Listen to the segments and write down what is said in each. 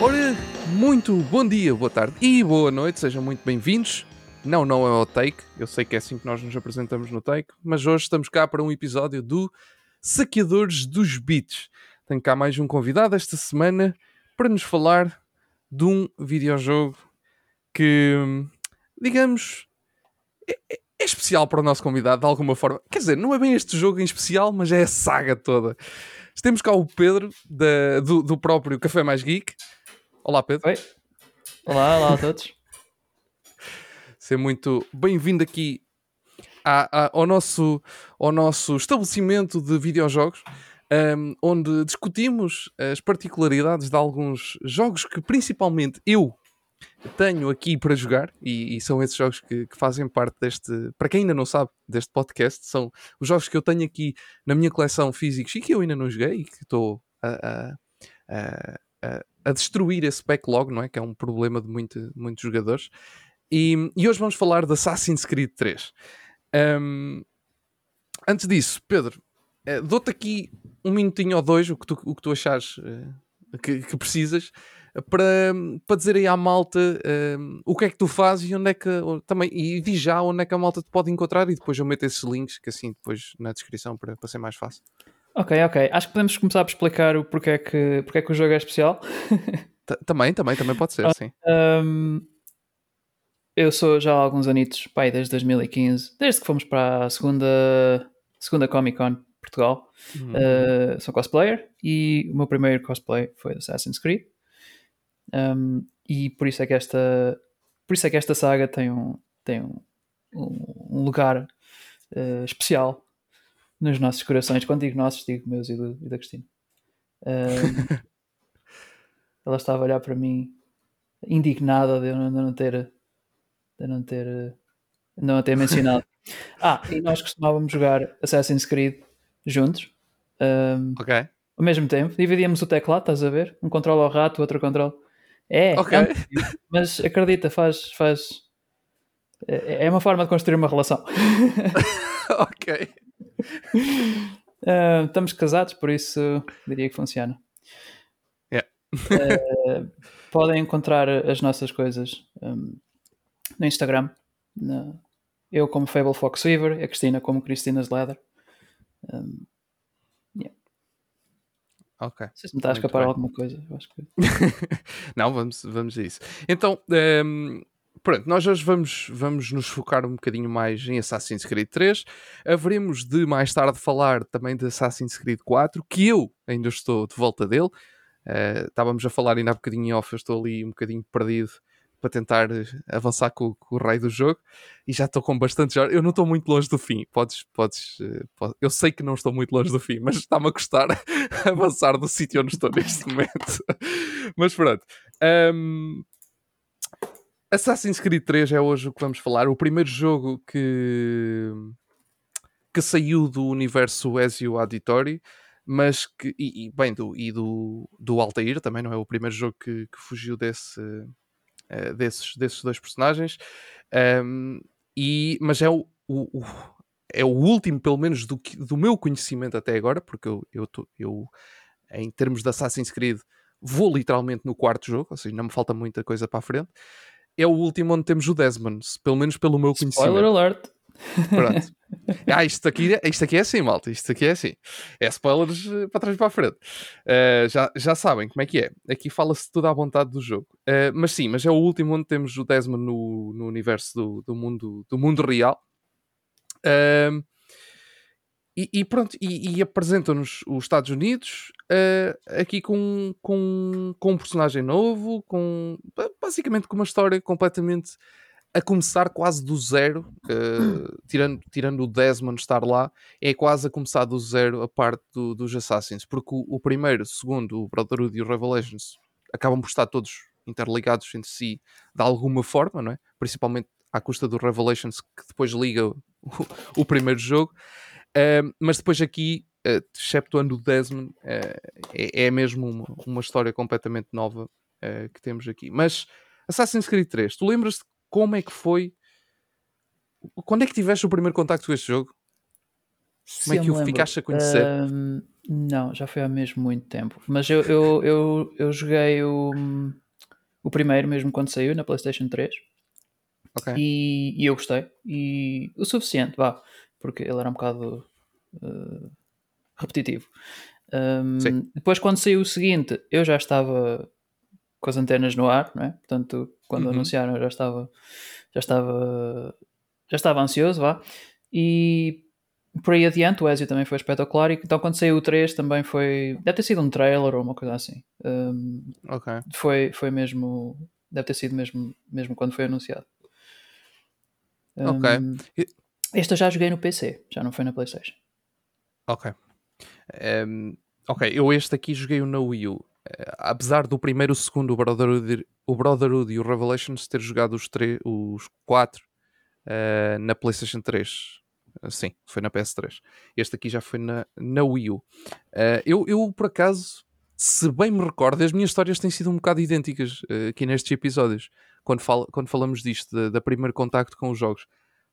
Ora, muito bom dia, boa tarde e boa noite, sejam muito bem-vindos. Não, não é o Take, eu sei que é assim que nós nos apresentamos no Take, mas hoje estamos cá para um episódio do Saqueadores dos Beats. Tenho cá mais um convidado esta semana para nos falar de um videojogo que, digamos, é, é- é especial para o nosso convidado de alguma forma. Quer dizer, não é bem este jogo em especial, mas é a saga toda. Temos cá o Pedro, da- do, do próprio Café Mais Geek. Olá, Pedro. Oi. Olá, olá a todos. Seja muito bem-vindo aqui à- à- ao, nosso, ao nosso estabelecimento de videojogos, ahm, onde discutimos as particularidades de alguns jogos que principalmente eu tenho aqui para jogar, e, e são esses jogos que, que fazem parte deste, para quem ainda não sabe, deste podcast, são os jogos que eu tenho aqui na minha coleção físicos e que eu ainda não joguei e que estou a, a- a- a- a destruir esse backlog, não é? Que é um problema de muito- muitos jogadores. E, e hoje vamos falar de Assassin's Creed 3. Ahm, antes disso, Pedro, eh, dou-te aqui um minutinho ou dois, o que tu, o que tu achares eh, que, que precisas, para, para dizer aí à malta o que é que tu fazes e onde é que também, e diz já onde é que a malta te pode encontrar e depois eu meto esses links que assim depois na descrição para, para ser mais fácil. Ok, ok. Acho que podemos começar por explicar o porquê que, porquê que o jogo é especial. Ta- também, também, também pode ser, Ah, sim. Ahm, eu sou já há alguns anitos, pai, desde 2015, desde que fomos para a segunda, segunda Comic Con Portugal. Uh, sou cosplayer e o meu primeiro cosplay foi de Assassin's Creed. Um, e por isso é que esta por isso é que esta saga tem um, tem um, um- um lugar uh, especial nos nossos corações. Quando digo nossos, digo meus e, do, e da Cristina. Um, ela estava a olhar para mim indignada de eu não, de não ter de não ter não a ter mencionado. Ah, e nós costumávamos jogar Assassin's Creed juntos. Um, Ok. ao mesmo tempo, dividíamos o teclado, estás a ver? Um controla ao rato, o outro controla. É, é um bocadinho, mas acredita, faz. faz é é uma forma de construir uma relação. ok. Ah, estamos casados, por isso diria que funciona. Yeah. Ah, podem encontrar as nossas coisas um, no Instagram. na- eu como Fable Fox Weaver, a Cristina como Cristina's Leather. Um, Ok. não sei se me está a escapar alguma coisa. Que... Não, vamos, vamos a isso. Então, ehm, pronto, nós hoje vamos, vamos nos focar um bocadinho mais em Assassin's Creed 3. Haveremos de mais tarde falar também de Assassin's Creed 4, que eu ainda estou de volta dele. Eh, estávamos a falar ainda há bocadinho em off, eu estou ali um bocadinho perdido para tentar eh, avançar com, com o raio do jogo e já estou com bastante. Eu não estou muito longe do fim, podes, podes, po- eu sei que não estou muito longe do fim, mas está-me a custar avançar do sítio onde estou neste momento. mas pronto. Ahm, Assassin's Creed 3 é hoje o que vamos falar. O primeiro jogo que, que saiu do universo Ezio Auditory, mas que, e, e, bem, do, e do, do Altair também, não é o primeiro jogo que, que fugiu desse, eh, desses, desses dois personagens. Ahm, e, mas é o, o- o- é o último, pelo menos do, que- do meu conhecimento até agora, porque eu, eu, tô- eu, em termos de Assassin's Creed, vou literalmente no quarto jogo, ou seja, não me falta muita coisa para a frente. É o último onde temos o Desmond, pelo menos pelo meu Spoiler conhecimento. alert! Pronto. Ah, isto aqui, é- isto aqui é assim, malta. Isto aqui é assim. É spoilers eh, para trás e para a frente. Eh, já, já sabem como é que é. Aqui fala-se tudo à vontade do jogo. Eh, mas sim, mas é o último onde temos o Desmond no, no universo do, do, mundo, do mundo real. Ahm, e, e pronto, e, e apresentam-nos os Estados Unidos eh, aqui com, com, com um personagem novo, com ba- basicamente com uma história completamente a começar quase do zero, eh, tirando, tirando o Desmond estar lá, é quase a começar do zero a parte do- dos Assassins, porque o, o primeiro, o segundo, o Brotherhood e o Revelations acabam por estar todos interligados entre si de alguma forma, não é? Principalmente à custa do Revelations, que depois liga o, o primeiro jogo. Mas depois aqui, uh, exceptuando o Desmond, eh, é, é mesmo uma, uma história completamente nova eh, que temos aqui. Mas Assassin's Creed 3, tu lembras-te como é que foi? Quando é que tiveste o primeiro contacto com este jogo? Como é que o ficaste a conhecer? ahm, Não, já foi há mesmo muito tempo. Mas eu, eu, eu, eu joguei o, o primeiro mesmo quando saiu na PlayStation 3 Ok. e, e eu gostei. E o suficiente, vá, porque ele era um bocado uh, repetitivo. Um, depois, quando saiu o seguinte, eu já estava com as antenas no ar, não é? Portanto, quando Uhum. anunciaram, eu já estava, já estava, já estava ansioso, vá. E por aí adiante, o Ezio também foi espetacular. E então, quando saiu o 3, também foi. Deve ter sido um trailer ou uma coisa assim. Um, Ok. foi, foi mesmo. Deve ter sido mesmo, mesmo quando foi anunciado. Ok. Um, E- este eu já joguei no PC, já não foi na PlayStation. Ok. Ehm, ok, eu este aqui joguei o na Wii U. Eh, apesar do primeiro, o segundo, o Brotherhood, o Brotherhood e o Revelations ter jogado os, três, os quatro eh, na PlayStation 3. Eh, Sim, foi na PS3. Este aqui já foi na, na Wii U. Eh, eu, eu, por acaso, se bem me recordo, as minhas histórias têm sido um bocado idênticas eh, aqui nestes episódios, quando, fal quando falamos disto, da, da primeiro contacto com os jogos.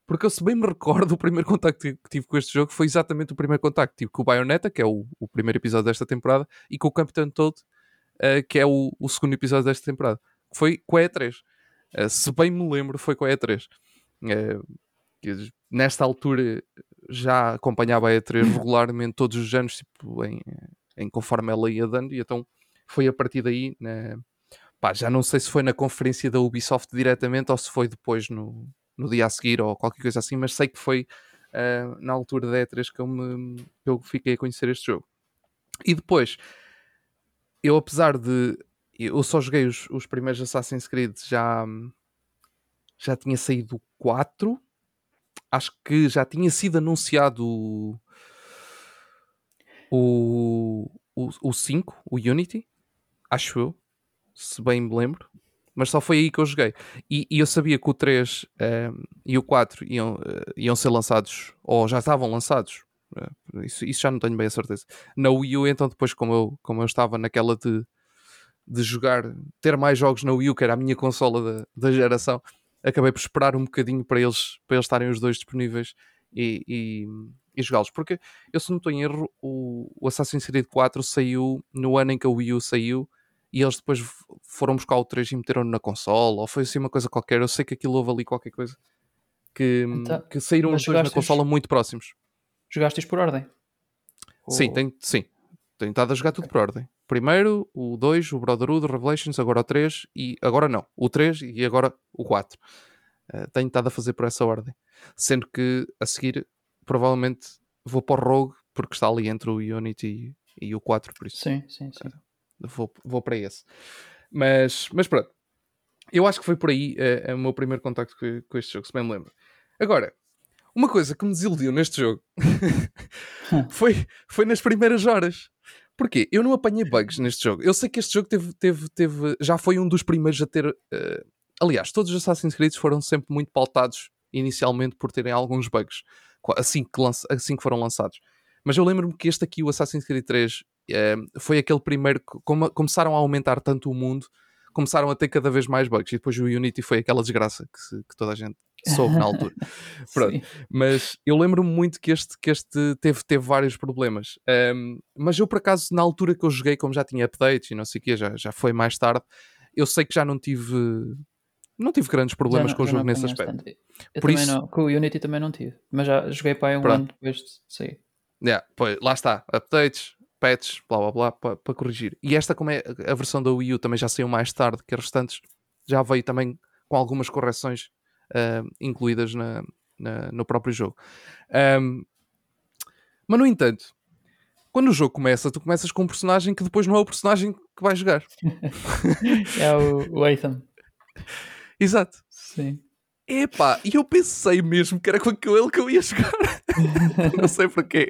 Porque eu, se bem me recordo, o primeiro contacto que tive com este jogo foi exatamente o primeiro contacto. Tive com o Bayonetta, que é o, o primeiro episódio desta temporada, e com o Captain Toad, eh, que é o, o segundo episódio desta temporada. Foi com a E3. Eh, se bem me lembro, foi com a E3. Eh, que nesta altura já acompanhava a E3 regularmente todos os anos, tipo, em, em conforme ela ia dando, e então foi a partir daí, né, pá, já não sei se foi na conferência da Ubisoft diretamente ou se foi depois no, no dia a seguir ou qualquer coisa assim, mas sei que foi uh, na altura da E3 que eu, me, que eu fiquei a conhecer este jogo. E depois, eu apesar de. Eu só joguei os, os primeiros Assassin's Creed, já, já tinha saído o 4. Acho que já tinha sido anunciado o, o, o, o 5, o Unity, acho eu, se bem me lembro mas só foi aí que eu joguei. E, e eu sabia que o 3 um, e o 4 iam, uh, iam ser lançados, ou já estavam lançados, uh, isso, isso, já não tenho bem a certeza. Na Wii U, então, depois, como eu, como eu estava naquela de, de jogar, ter mais jogos na Wii U, que era a minha consola da, da geração, acabei por esperar um bocadinho para eles, para eles estarem os dois disponíveis e, e, e jogá-los. Porque eu, se não estou em erro, o, o Assassin's Creed 4 saiu no ano em que a Wii U saiu e eles depois foram buscar o 3 e meteram-no na consola, ou foi assim uma coisa qualquer. Eu sei que aquilo houve ali qualquer coisa que, Então, que saíram os dois na consola muito próximos. Jogaste por ordem? Sim, Ou- tenho, sim. Tenho estado a jogar tudo por ordem. Primeiro o 2, o Brotherhood, o Revelations, agora o 3 e agora não, o 3 e agora o 4. Uh, tenho estado a fazer por essa ordem. Sendo que a seguir provavelmente vou para o Rogue porque está ali entre o Unity e, e o 4, por isso Sim, sim, sim. Vou, vou para esse. Mas, mas pronto, eu acho que foi por aí é o meu primeiro contacto com, com este jogo, se bem me lembro. Agora, uma coisa que me desiludiu neste jogo foi, foi nas primeiras horas. Porquê? Eu não apanhei bugs neste jogo. Eu sei que este jogo teve, teve, teve já foi um dos primeiros a ter. Uh, aliás, todos os Assassin's Creed foram sempre muito pautados inicialmente por terem alguns bugs assim que, lança, assim que foram lançados. Mas eu lembro-me que este aqui, o Assassin's Creed 3, uh, foi aquele primeiro que como, começaram a aumentar tanto o mundo, começaram a ter cada vez mais bugs. E depois o Unity foi aquela desgraça que, se, que toda a gente soube na altura. Pronto. Mas eu lembro-me muito que este, que este teve, teve vários problemas. Um, mas eu, por acaso, na altura que eu joguei, como já tinha updates e não sei o quê, já, já foi mais tarde, eu sei que já não tive. Não tive grandes problemas não- com o jogo nesse aspecto. Por isso- não, com o Unity também não tive. Mas já joguei para aí um Pronto. ano depois de sair. Yeah, pois, lá está, updates, patches, blá blá blá, para para corrigir. E esta, como é a versão da Wii U, também já saiu mais tarde que as restantes, já veio também com algumas correções ah, incluídas na, na- no próprio jogo. Ahm, mas, no entanto, quando o jogo começa, tu começas com um personagem que depois não é o personagem que vais jogar. É o, o Ethan. Exato. Sim. Epá, e eu pensei mesmo que era com aquele que eu ia jogar. não sei porquê.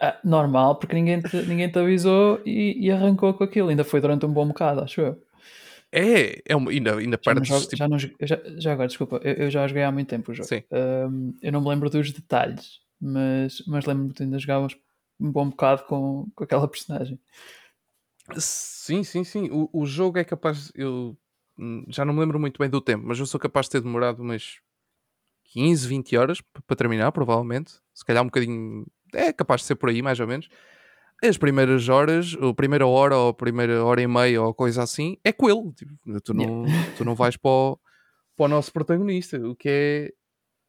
Ah, normal, porque ninguém te, ninguém te avisou e, e arrancou com aquilo. Ainda foi durante um bom bocado, acho eu. É, é uma, ainda, ainda Já, jogo- tipo, já, não já, já agora, desculpa, eu, eu já joguei há muito tempo o jogo. Ahm, eu não me lembro dos detalhes, mas, mas lembro-me que ainda jogávamos um bom bocado com, com aquela personagem. Sim, sim, sim. O, o jogo é capaz. Eu hum, já não me lembro muito bem do tempo, mas eu sou capaz de ter demorado umas 15, 20 horas para terminar, provavelmente. Se calhar um bocadinho. É capaz de ser por aí, mais ou menos. as primeiras horas, a primeira hora ou a primeira hora e meia ou coisa assim, é com ele. Tipo, tu, não, tu não vais para o, para o nosso protagonista, o que é.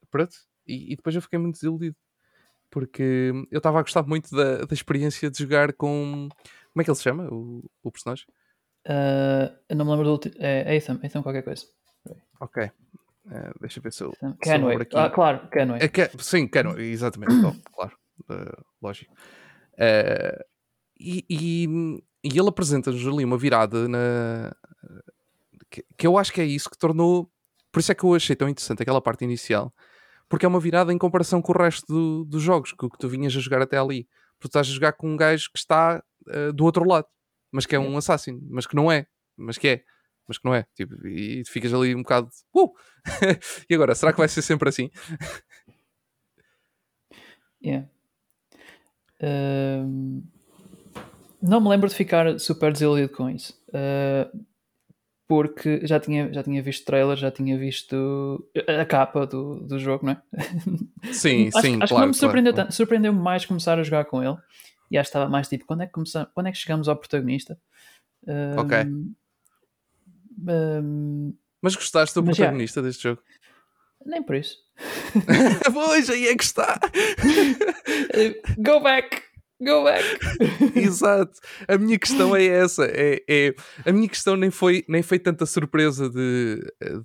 Pronto. E, e depois eu fiquei muito desiludido. Porque eu estava a gostar muito da, da experiência de jogar com. Como é que ele se chama? O, o personagem? Uh, eu não me lembro do último. É Ethan, Ethan qualquer coisa. Ok. Uh, deixa eu ver se eu. Aqui. Ah, claro, Kenway. É que, sim, Kenway, exatamente. claro. Uh, lógico. Uh, e, e, e, ele apresenta-nos ali uma virada na. Que, que, eu acho que é isso que tornou. Por isso é que eu achei tão interessante aquela parte inicial. Porque é uma virada em comparação com o resto do, dos jogos que, que tu vinhas a jogar até ali. Porque tu estás a jogar com um gajo que está uh, do outro lado, mas que é um assassino, mas que não é, mas que é, mas que não é. Tipo, e ficas ali um bocado. Uh! e agora, será que vai ser sempre assim? Yeah. Uh, não me lembro de ficar super desiludido com isso. Uh, porque já tinha, já tinha visto trailer, já tinha visto a capa do, do jogo, não é? Sim, acho, sim, acho claro. que não me surpreendeu claro. tanto. Surpreendeu-me mais começar a jogar com ele. E acho que estava mais tipo, quando é que, começamos, quando é que chegamos ao protagonista? Um, Ok. um, Mas gostaste do Mas já. protagonista deste jogo? Nem por isso. pois, aí é que está. Go back! Go back! Exato. A minha questão é essa. É, é- a minha questão nem foi, nem foi tanta surpresa de,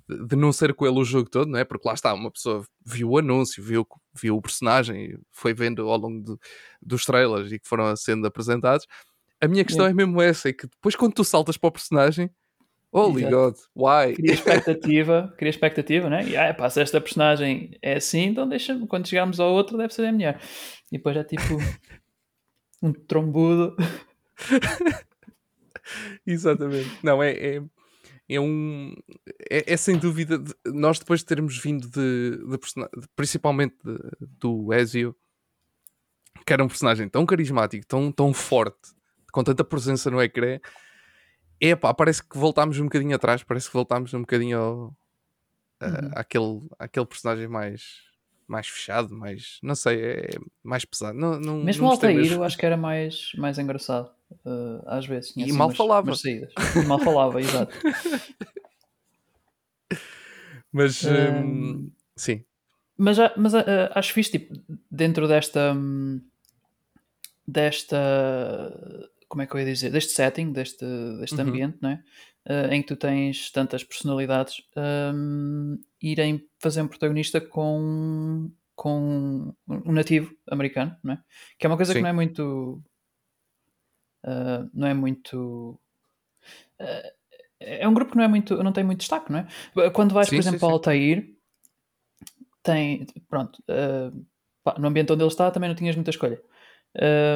de, de não ser com ele o jogo todo, não é? Porque lá está, uma pessoa viu o anúncio, viu, viu o personagem, foi vendo ao longo do- dos trailers e que foram sendo apresentados. A minha questão Yeah. é mesmo essa: é que depois quando tu saltas para o personagem, holy Exato. God, why? Queria expectativa, queria expectativa, né? E ah, pá, se esta personagem é assim, então deixa-me, quando chegarmos ao outro, deve ser a melhor. E depois é tipo um trombudo. Exatamente. Não, é, é, é um. É, é sem dúvida. nós depois de termos vindo de, de- principalmente de- do Ezio, que era um personagem tão carismático, tão, tão forte, com tanta presença no ecrã, é pá, parece que voltámos um bocadinho atrás, parece que voltámos um bocadinho ao, a- Uhum. àquele, àquele personagem mais. Mais fechado, mais. Não sei, é mais pesado. Não, não, Mesmo não o Altair, mesmo. eu acho que era mais, mais engraçado. uh, às vezes. Tinha E assim mal umas- falava. umas saídas. E mal falava, exato. Mas. Hum, sim. Mas, a- mas a- a- acho fixe, tipo, dentro desta. hum, desta. Como é que eu ia dizer? Deste setting, deste, deste Uhum. ambiente, não é? Uh, em que tu tens tantas personalidades, hum, irem fazer um protagonista com, com um nativo americano, não é? Que é uma coisa Sim. que não é muito. uh, não é muito. uh, é um grupo que não é muito, não tem muito destaque, não é? Quando vais, Sim, por exemplo, sim. ao Altair, tem, pronto, uh, pá, no ambiente onde ele está também não tinhas muita escolha.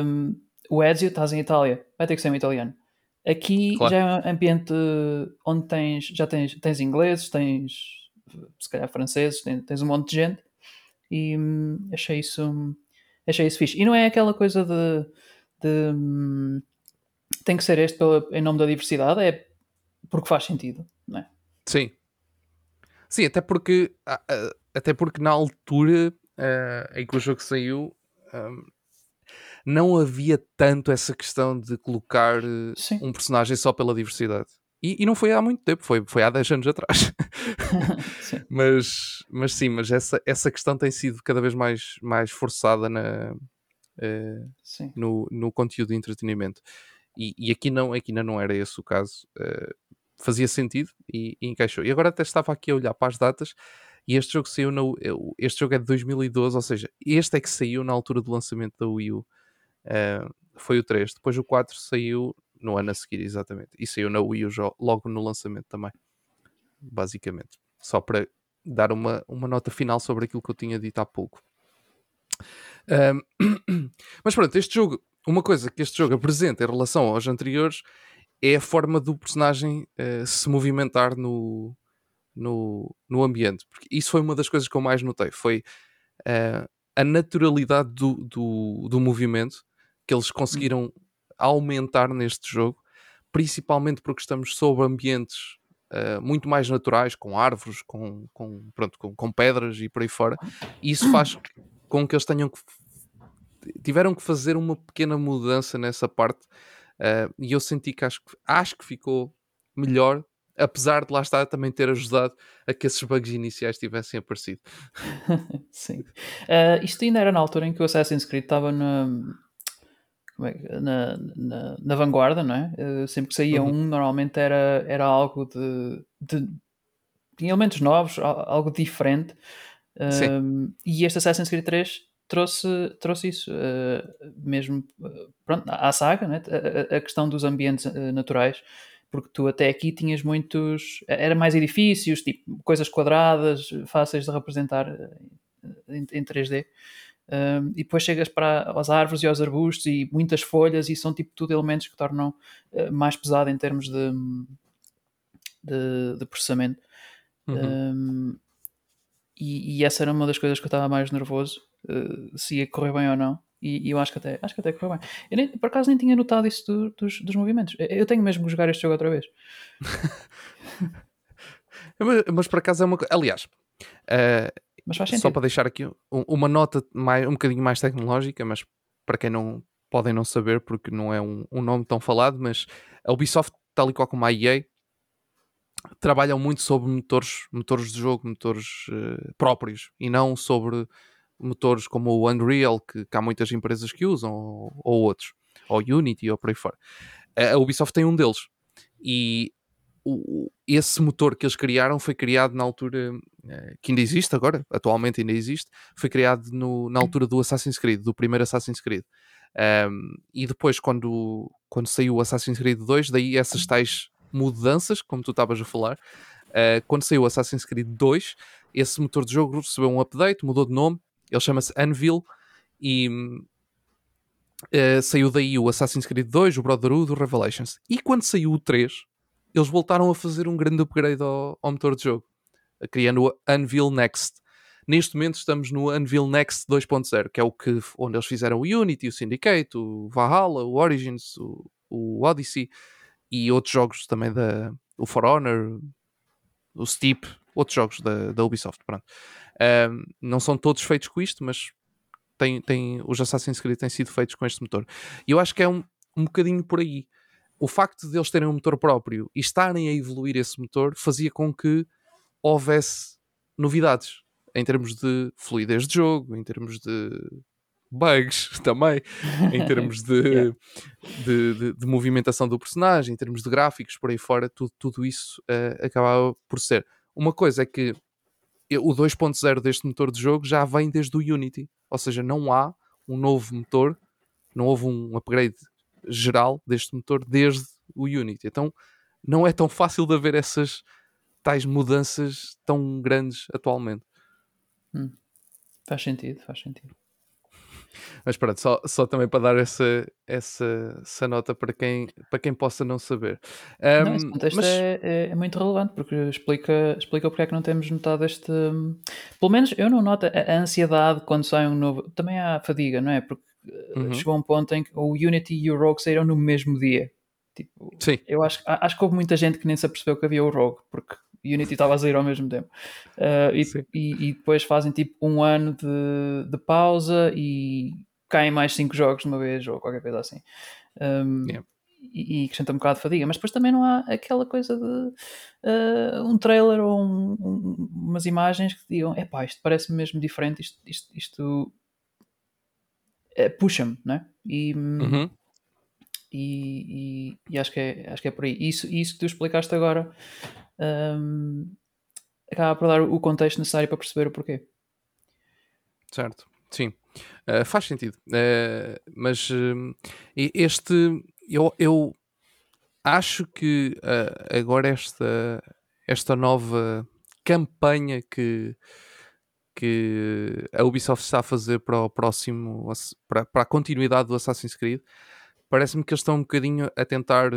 Um, o Ezio, estás em Itália, vai ter que ser um italiano. Aqui Claro. já é um ambiente onde tens, já tens, tens ingleses, tens se calhar franceses, tens, tens um monte de gente e hum, achei isso achei isso fixe. E não é aquela coisa de, de, hum, tem que ser este pela- em nome da diversidade, é porque faz sentido, não é? Sim. Sim, até porque, até porque na altura ah, em que o jogo saiu ahm, não havia tanto essa questão de colocar Sim. um personagem só pela diversidade. E, e não foi há muito tempo, foi, foi há 10 anos atrás. Sim. mas, mas sim, mas essa, essa questão tem sido cada vez mais, mais forçada na, Sim. no, no conteúdo de entretenimento. E, e aqui, não, aqui ainda não era esse o caso. eh, fazia sentido e, e encaixou. E agora até estava aqui a olhar para as datas e este jogo saiu eu- este jogo é de 2012, ou seja, este é que saiu na altura do lançamento da Wii U. Eh, foi o 3. Depois o 4 saiu no ano a seguir, exatamente. E saiu na Wii U logo no lançamento também. Basicamente. Só para dar uma, uma nota final sobre aquilo que eu tinha dito há pouco. Ahm, mas pronto, este jogo, uma coisa que este jogo apresenta em relação aos anteriores é a forma do personagem eh, se movimentar no, no, no ambiente. Porque isso foi uma das coisas que eu mais notei. Foi eh, a naturalidade do, do, do movimento que eles conseguiram aumentar neste jogo, principalmente porque estamos sob ambientes eh, muito mais naturais, com árvores, com, com, pronto, com, com pedras e por aí fora. E isso faz com que eles tenham que tiveram que fazer uma pequena mudança nessa parte uh, e eu senti que acho, acho que ficou melhor apesar de lá estar também ter ajudado a que esses bugs iniciais tivessem aparecido. Sim. Uh, isto ainda era na altura em que o Assassin's Creed estava na, é, na, na, na, vanguarda, não é? Uh, sempre que saía uhum. um, normalmente era, era algo de, de tinha elementos novos, algo diferente. Uh, e este Assassin's Creed 3 trouxe, trouxe isso, uh, mesmo pronto, à saga, né? a, a, questão dos ambientes naturais porque tu até aqui tinhas muitos. Era mais edifícios, tipo coisas quadradas, fáceis de representar eh, em, em 3D. Um, e depois chegas para as árvores e aos arbustos e muitas folhas, e são tipo tudo elementos que tornam uh, mais pesado em termos de, de, de processamento. Uhum. Um, e, e, essa era uma das coisas que eu estava mais nervoso, uh, se ia correr bem ou não. E, e, eu acho que até, acho que até correu bem. Eu nem, por acaso nem tinha notado isso do, dos, dos movimentos. Eu tenho mesmo que jogar este jogo outra vez. mas, mas, por acaso é uma coisa. Aliás, uh, só para deixar aqui um, uma nota mais, um bocadinho mais tecnológica, mas para quem não podem não saber, porque não é um, um nome tão falado, mas a Ubisoft, tal e qual como a EA, trabalham muito sobre motores, motores de jogo, motores uh, próprios, e não sobre motores como o Unreal, que, que há muitas empresas que usam, ou, ou, outros, ou Unity, ou por aí fora. A Ubisoft tem um deles. E o, esse motor que eles criaram foi criado na altura eh, que ainda existe agora, atualmente ainda existe, foi criado no, na altura do Assassin's Creed, do primeiro Assassin's Creed. Um, e depois, quando, quando saiu o Assassin's Creed 2, daí essas tais mudanças, como tu estavas a falar, uh, quando saiu o Assassin's Creed 2, esse motor de jogo recebeu um update, mudou de nome ele chama-se Anvil e uh, saiu daí o Assassin's Creed 2, o Brotherhood, o Revelations. E quando saiu o 3, eles voltaram a fazer um grande upgrade ao, ao motor de jogo, criando o Anvil Next. Neste momento estamos no Anvil Next 2.0, que é o que onde eles fizeram o Unity, o Syndicate, o Valhalla, o Origins, o, o Odyssey e outros jogos também da o For Honor, o Steep, outros jogos da, da Ubisoft. Pronto. Um, não são todos feitos com isto, mas tem, tem, os Assassin's Creed têm sido feitos com este motor. E eu acho que é um, um bocadinho por aí. O facto de eles terem um motor próprio e estarem a evoluir esse motor fazia com que houvesse novidades em termos de fluidez de jogo, em termos de bugs também, em termos de, yeah. de, de, de, movimentação do personagem, em termos de gráficos, por aí fora, tudo, tudo isso uh, acabava por ser. Uma coisa é que o 2.0 deste motor de jogo já vem desde o Unity, ou seja, não há um novo motor, não houve um upgrade geral deste motor desde o Unity. Então não é tão fácil de haver essas tais mudanças tão grandes atualmente. Hum. Faz sentido, faz sentido. Mas pronto, só, só também para dar essa, essa, essa nota para quem, para quem possa não saber. Um, não, esse contexto mas... é, é, é, muito relevante porque explica, explica porque é que não temos notado este. Pelo menos eu não noto a, a ansiedade quando sai um novo. Também há fadiga, não é? Porque uhum. chegou um ponto em que o Unity e o Rogue saíram no mesmo dia. Tipo, Sim. Eu acho, acho que houve muita gente que nem se apercebeu que havia o Rogue, porque Unity estava a sair ao mesmo tempo. Uh, e, e, e, depois fazem tipo um ano de, de pausa e caem mais 5 jogos de uma vez ou qualquer coisa assim. Um, yeah. e, e acrescenta um bocado de fadiga, mas depois também não há aquela coisa de uh, um trailer ou um, um, umas imagens que digam: é pá, isto parece mesmo diferente, isto, isto, isto puxa-me, né? E, uhum. e, e, e, acho, que é, acho que é por aí. Isso, isso que tu explicaste agora um, acaba por dar o contexto necessário para perceber o porquê. Certo, sim. Uh, faz sentido. Uh, mas uh, este, eu, eu acho que agora esta, esta nova campanha que, que a Ubisoft está a fazer para o próximo, para, para a continuidade do Assassin's Creed, parece-me que eles estão um bocadinho a tentar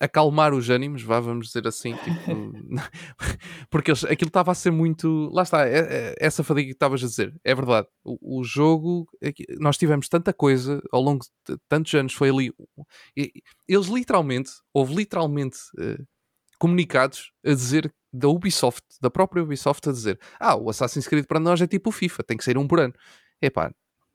acalmar os ânimos, vá, vamos dizer assim, tipo, porque eles, aquilo estava a ser muito. Lá está, é, é, essa fadiga que estavas a dizer, é verdade. O, o, jogo, nós tivemos tanta coisa ao longo de tantos anos, foi ali. Eles literalmente, houve literalmente uh, comunicados a dizer da Ubisoft, da própria Ubisoft, a dizer: Ah, o Assassin's Creed para nós é tipo o FIFA, tem que sair um por ano. Epá,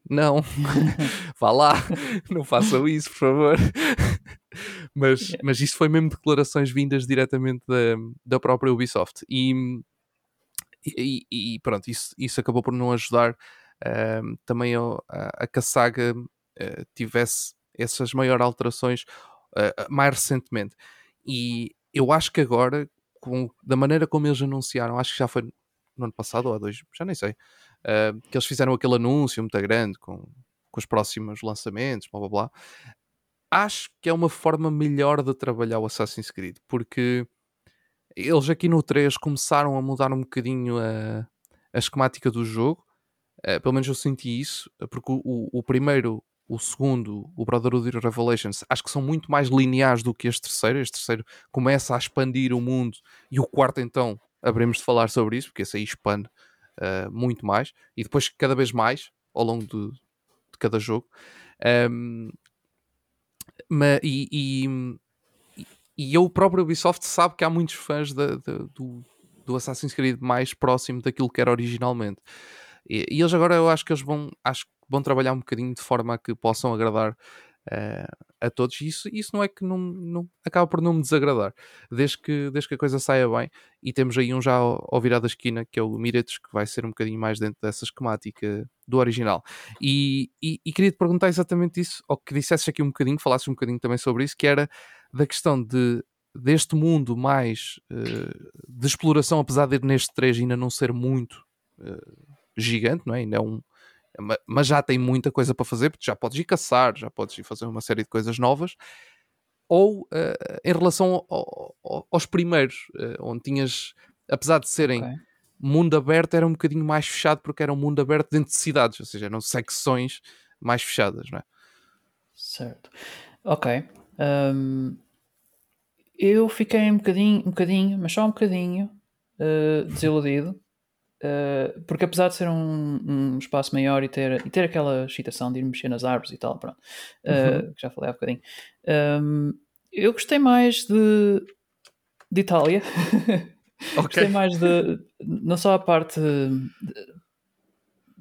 não, vá lá, não façam isso, por favor. mas, yeah. mas isto foi mesmo declarações vindas diretamente da, da própria Ubisoft. E, e, e pronto, isso, isso acabou por não ajudar uh, também a, a, a, que a saga uh, tivesse essas maiores alterações uh, mais recentemente. E eu acho que agora, com, da maneira como eles anunciaram, acho que já foi no ano passado ou há dois, já nem sei, uh, que eles fizeram aquele anúncio muito grande com, com os próximos lançamentos, blá blá blá. Acho que é uma forma melhor de trabalhar o Assassin's Creed, porque eles aqui no 3 começaram a mudar um bocadinho a, a esquemática do jogo. Uh, pelo menos eu senti isso, porque o, o, o primeiro o segundo, o Brotherhood Revelations, acho que são muito mais lineares do que este terceiro. Este terceiro começa a expandir o mundo e o quarto, então, abrimos de falar sobre isso, porque esse aí expande uh, muito mais e depois cada vez mais ao longo de, de cada jogo. Um, mas, e, e, e eu próprio Ubisoft sabe que há muitos fãs de, de, do, do Assassin's Creed mais próximo daquilo que era originalmente. E, e, eles agora eu acho que eles vão, acho vão trabalhar um bocadinho de forma a que possam agradar uh, a todos. E isso, isso não é que não, não, acaba por não me desagradar, desde que, desde que a coisa saia bem. E temos aí um já ao, ao virar da esquina, que é o Miretes, que vai ser um bocadinho mais dentro dessa esquemática do original. E, e, e queria te perguntar exatamente isso, ou que dissesses aqui um bocadinho, falasses um bocadinho também sobre isso, que era da questão de deste mundo mais uh, de exploração, apesar de neste 3 ainda não ser muito uh, gigante, não é? Ainda é um, mas já tem muita coisa para fazer, porque já podes ir caçar, já podes ir fazer uma série de coisas novas. Ou uh, em relação ao, ao, aos primeiros, uh, onde tinhas, apesar de serem okay. mundo aberto, era um bocadinho mais fechado, porque era um mundo aberto dentro de cidades, ou seja, eram secções mais fechadas, não é? Certo. Ok. Um, eu fiquei um bocadinho, um bocadinho, mas só um bocadinho uh, desiludido Uh, porque apesar de ser um, um, espaço maior e ter, e ter aquela excitação de ir mexer nas árvores e tal, pronto, uh, uhum. que já falei há bocadinho, um, ehm, eu gostei mais de, de Itália. Okay. gostei mais de. Não só a parte. De,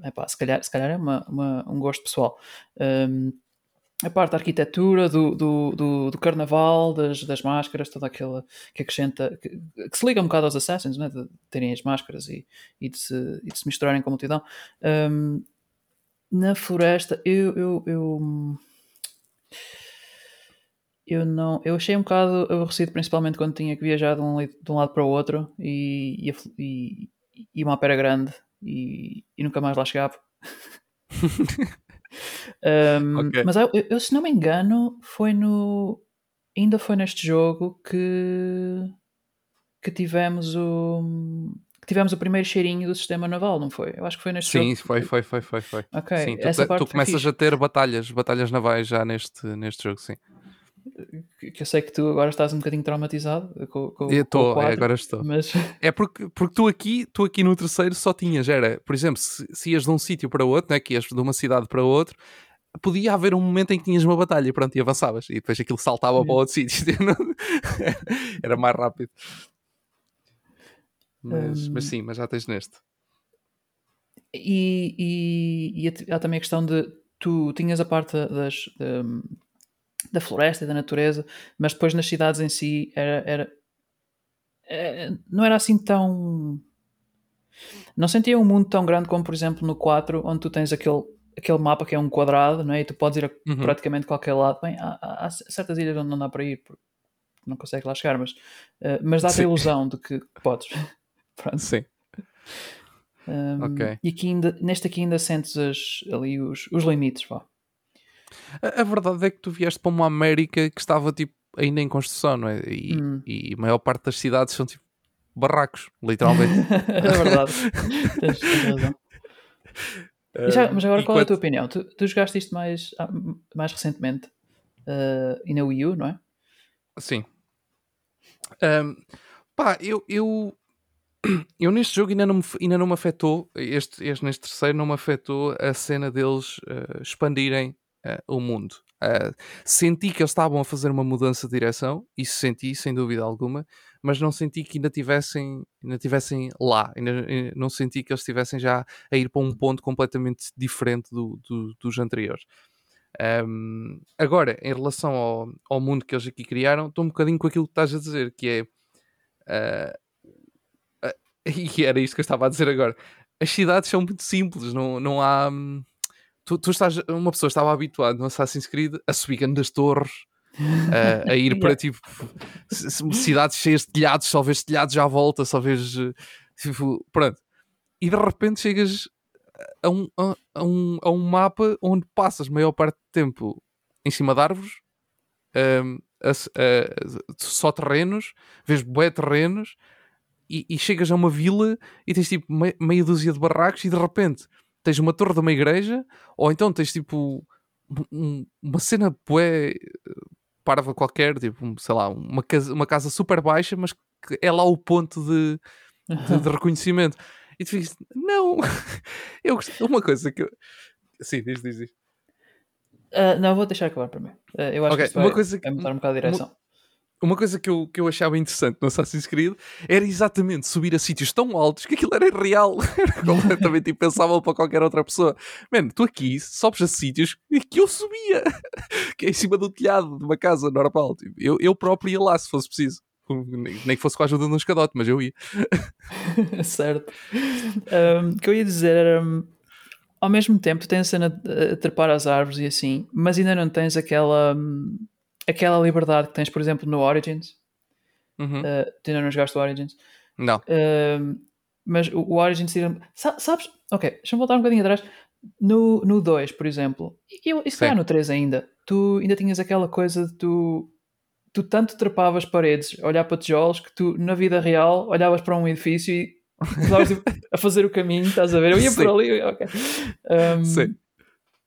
epá, se, calhar, se calhar é uma, uma um gosto pessoal. Um, a parte da arquitetura, do, do, do, do, carnaval, das, das máscaras, toda aquela que acrescenta, que, que, se liga um bocado aos Assassins, né? de terem as máscaras e, e, de, se, e de se misturarem com a multidão. Um, na floresta, eu, eu, eu, eu, não, eu achei um bocado aborrecido, principalmente quando tinha que viajar de um, de um lado para o outro e, e, e uma pera grande e, e nunca mais lá chegava. Um, okay. Mas eu, eu, se não me engano, foi no. Ainda foi neste jogo que. que tivemos o. que tivemos o primeiro cheirinho do sistema naval, não foi? Eu acho que foi neste Sim, jogo. Sim, foi, foi, foi, foi, foi. Ok. Sim, tu, parte tu começas a ter batalhas, batalhas navais já neste, neste jogo, sim que eu sei que tu agora estás um bocadinho traumatizado com, com, eu estou, é, agora estou. Mas... É porque, porque tu, aqui, tu aqui no terceiro só tinhas, era, por exemplo, se, se ias de um sítio para outro, né, que ias de uma cidade para outro, podia haver um momento em que tinhas uma batalha pronto, e avançavas, e depois aquilo saltava para outro sítio, era mais rápido. Mas, um... mas sim, mas já tens neste. E, e, e há também a questão de tu tinhas a parte das, de, da floresta e da natureza, mas depois nas cidades em si era, era, era, é, não era assim tão. Não sentia um mundo tão grande como, por exemplo, no 4, onde tu tens aquele, aquele mapa que é um quadrado, não é? E tu podes ir a uhum. praticamente qualquer lado. Bem, há, há, certas ilhas onde não dá para ir, porque não consegues lá chegar, mas, uh, mas dá-te a ilusão de que podes. Pronto. Sim. Um, okay. E aqui ainda, neste aqui ainda sentes as, ali os, os limites, vá. A, a, verdade é que tu vieste para uma América que estava tipo ainda em construção, não é? E, hum. e a maior parte das cidades são tipo barracos, literalmente. é verdade. tens, tens razão. Já, mas agora, qual é a tua opinião? Tu, tu jogaste isto mais, ah, mais recentemente uh, e na Wii U, não é? Sim. Um, pá, eu, eu, eu neste jogo ainda não me, ainda não me afetou, este, este neste terceiro não me afetou a cena deles uh, expandirem uh, o mundo. Uh, senti que eles estavam a fazer uma mudança de direção, isso senti, sem dúvida alguma, mas não senti que ainda tivessem, ainda tivessem lá, ainda, ainda não senti que eles estivessem já a ir para um ponto completamente diferente do, do, dos anteriores. Um, agora, em relação ao, ao, mundo que eles aqui criaram, estou um bocadinho com aquilo que estás a dizer, que é. Uh, uh, e era isto que eu estava a dizer agora. As cidades são muito simples, não, não há. Tu, tu estás, uma pessoa estava habituada no Assassin's Creed a subir grandes torres, uh, a ir para tipo cidades cheias de telhados, só vês telhados à volta, só vês tipo, pronto. E de repente chegas a um, a, a, um, a um mapa onde passas a maior parte do tempo em cima de árvores, um, a, só terrenos, vês bué terrenos, e, e, chegas a uma vila e tens tipo meia dúzia de barracos e de repente tens uma torre de uma igreja, ou então tens tipo um, uma cena bué parva qualquer, tipo, sei lá, uma casa, uma casa super baixa, mas que é lá o ponto de, de, de reconhecimento. E tu ficas, não, eu gosto, uma coisa que eu... Sim, diz, diz, diz. Uh, não, vou deixar acabar para mim. Uh, eu acho okay, que uma coisa que, mudar um bocado a direção uma coisa que eu, que eu achava interessante no Assassin's Creed era exatamente subir a sítios tão altos que aquilo era real, era completamente impensável para qualquer outra pessoa. Mano, tu aqui sobes a sítios que eu subia, que é em cima do telhado de uma casa normal. Tipo, eu, eu próprio ia lá se fosse preciso. Nem que fosse com a ajuda de um escadote, mas eu ia. certo. Um, o que eu ia dizer era. Ao mesmo tempo, tens a cena de trepar as árvores e assim, mas ainda não tens aquela. Um, aquela liberdade que tens, por exemplo, no Origins. Uhum. Uh, tu ainda não jogaste o Origins? Não. Uh, mas o, o Origins tira. Sabes? Ok, deixa-me voltar um bocadinho atrás. No, no 2, por exemplo, e, e se calhar no 3 ainda, tu ainda tinhas aquela coisa de tu. Tu tanto trepavas paredes, olhar para tijolos, que tu, na vida real, olhavas para um edifício e estavas a fazer o caminho, estás a ver? Eu ia Sim. por ali, ok. Um, Sim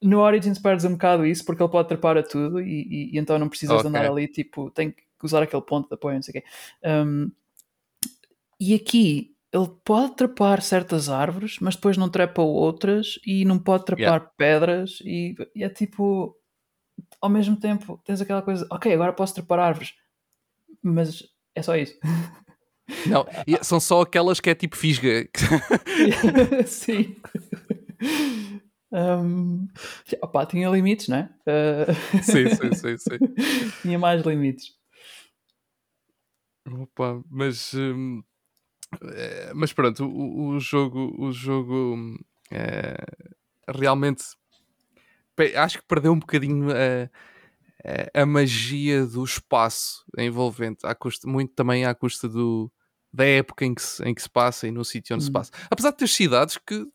no Origins perdes um bocado isso porque ele pode trepar a tudo e, e, e então não precisas okay. andar ali, tipo, tem que usar aquele ponto de apoio, não sei o quê. Um, e aqui ele pode trepar certas árvores, mas depois não trepa outras e não pode trepar yeah. pedras e, e, é tipo ao mesmo tempo tens aquela coisa, ok, agora posso trepar árvores, mas é só isso. Não, são só aquelas que é tipo fisga. Sim. Um, opa, tinha limites, não é? Uh... Sim, sim, sim, sim. tinha mais limites. Opa, mas, hum, é, mas pronto, o, o, jogo, o jogo é, realmente acho que perdeu um bocadinho a, a, magia do espaço envolvente, à custa, muito também à custa do, da época em que se, em que se passa e no sítio onde hum. se passa. Apesar de ter cidades que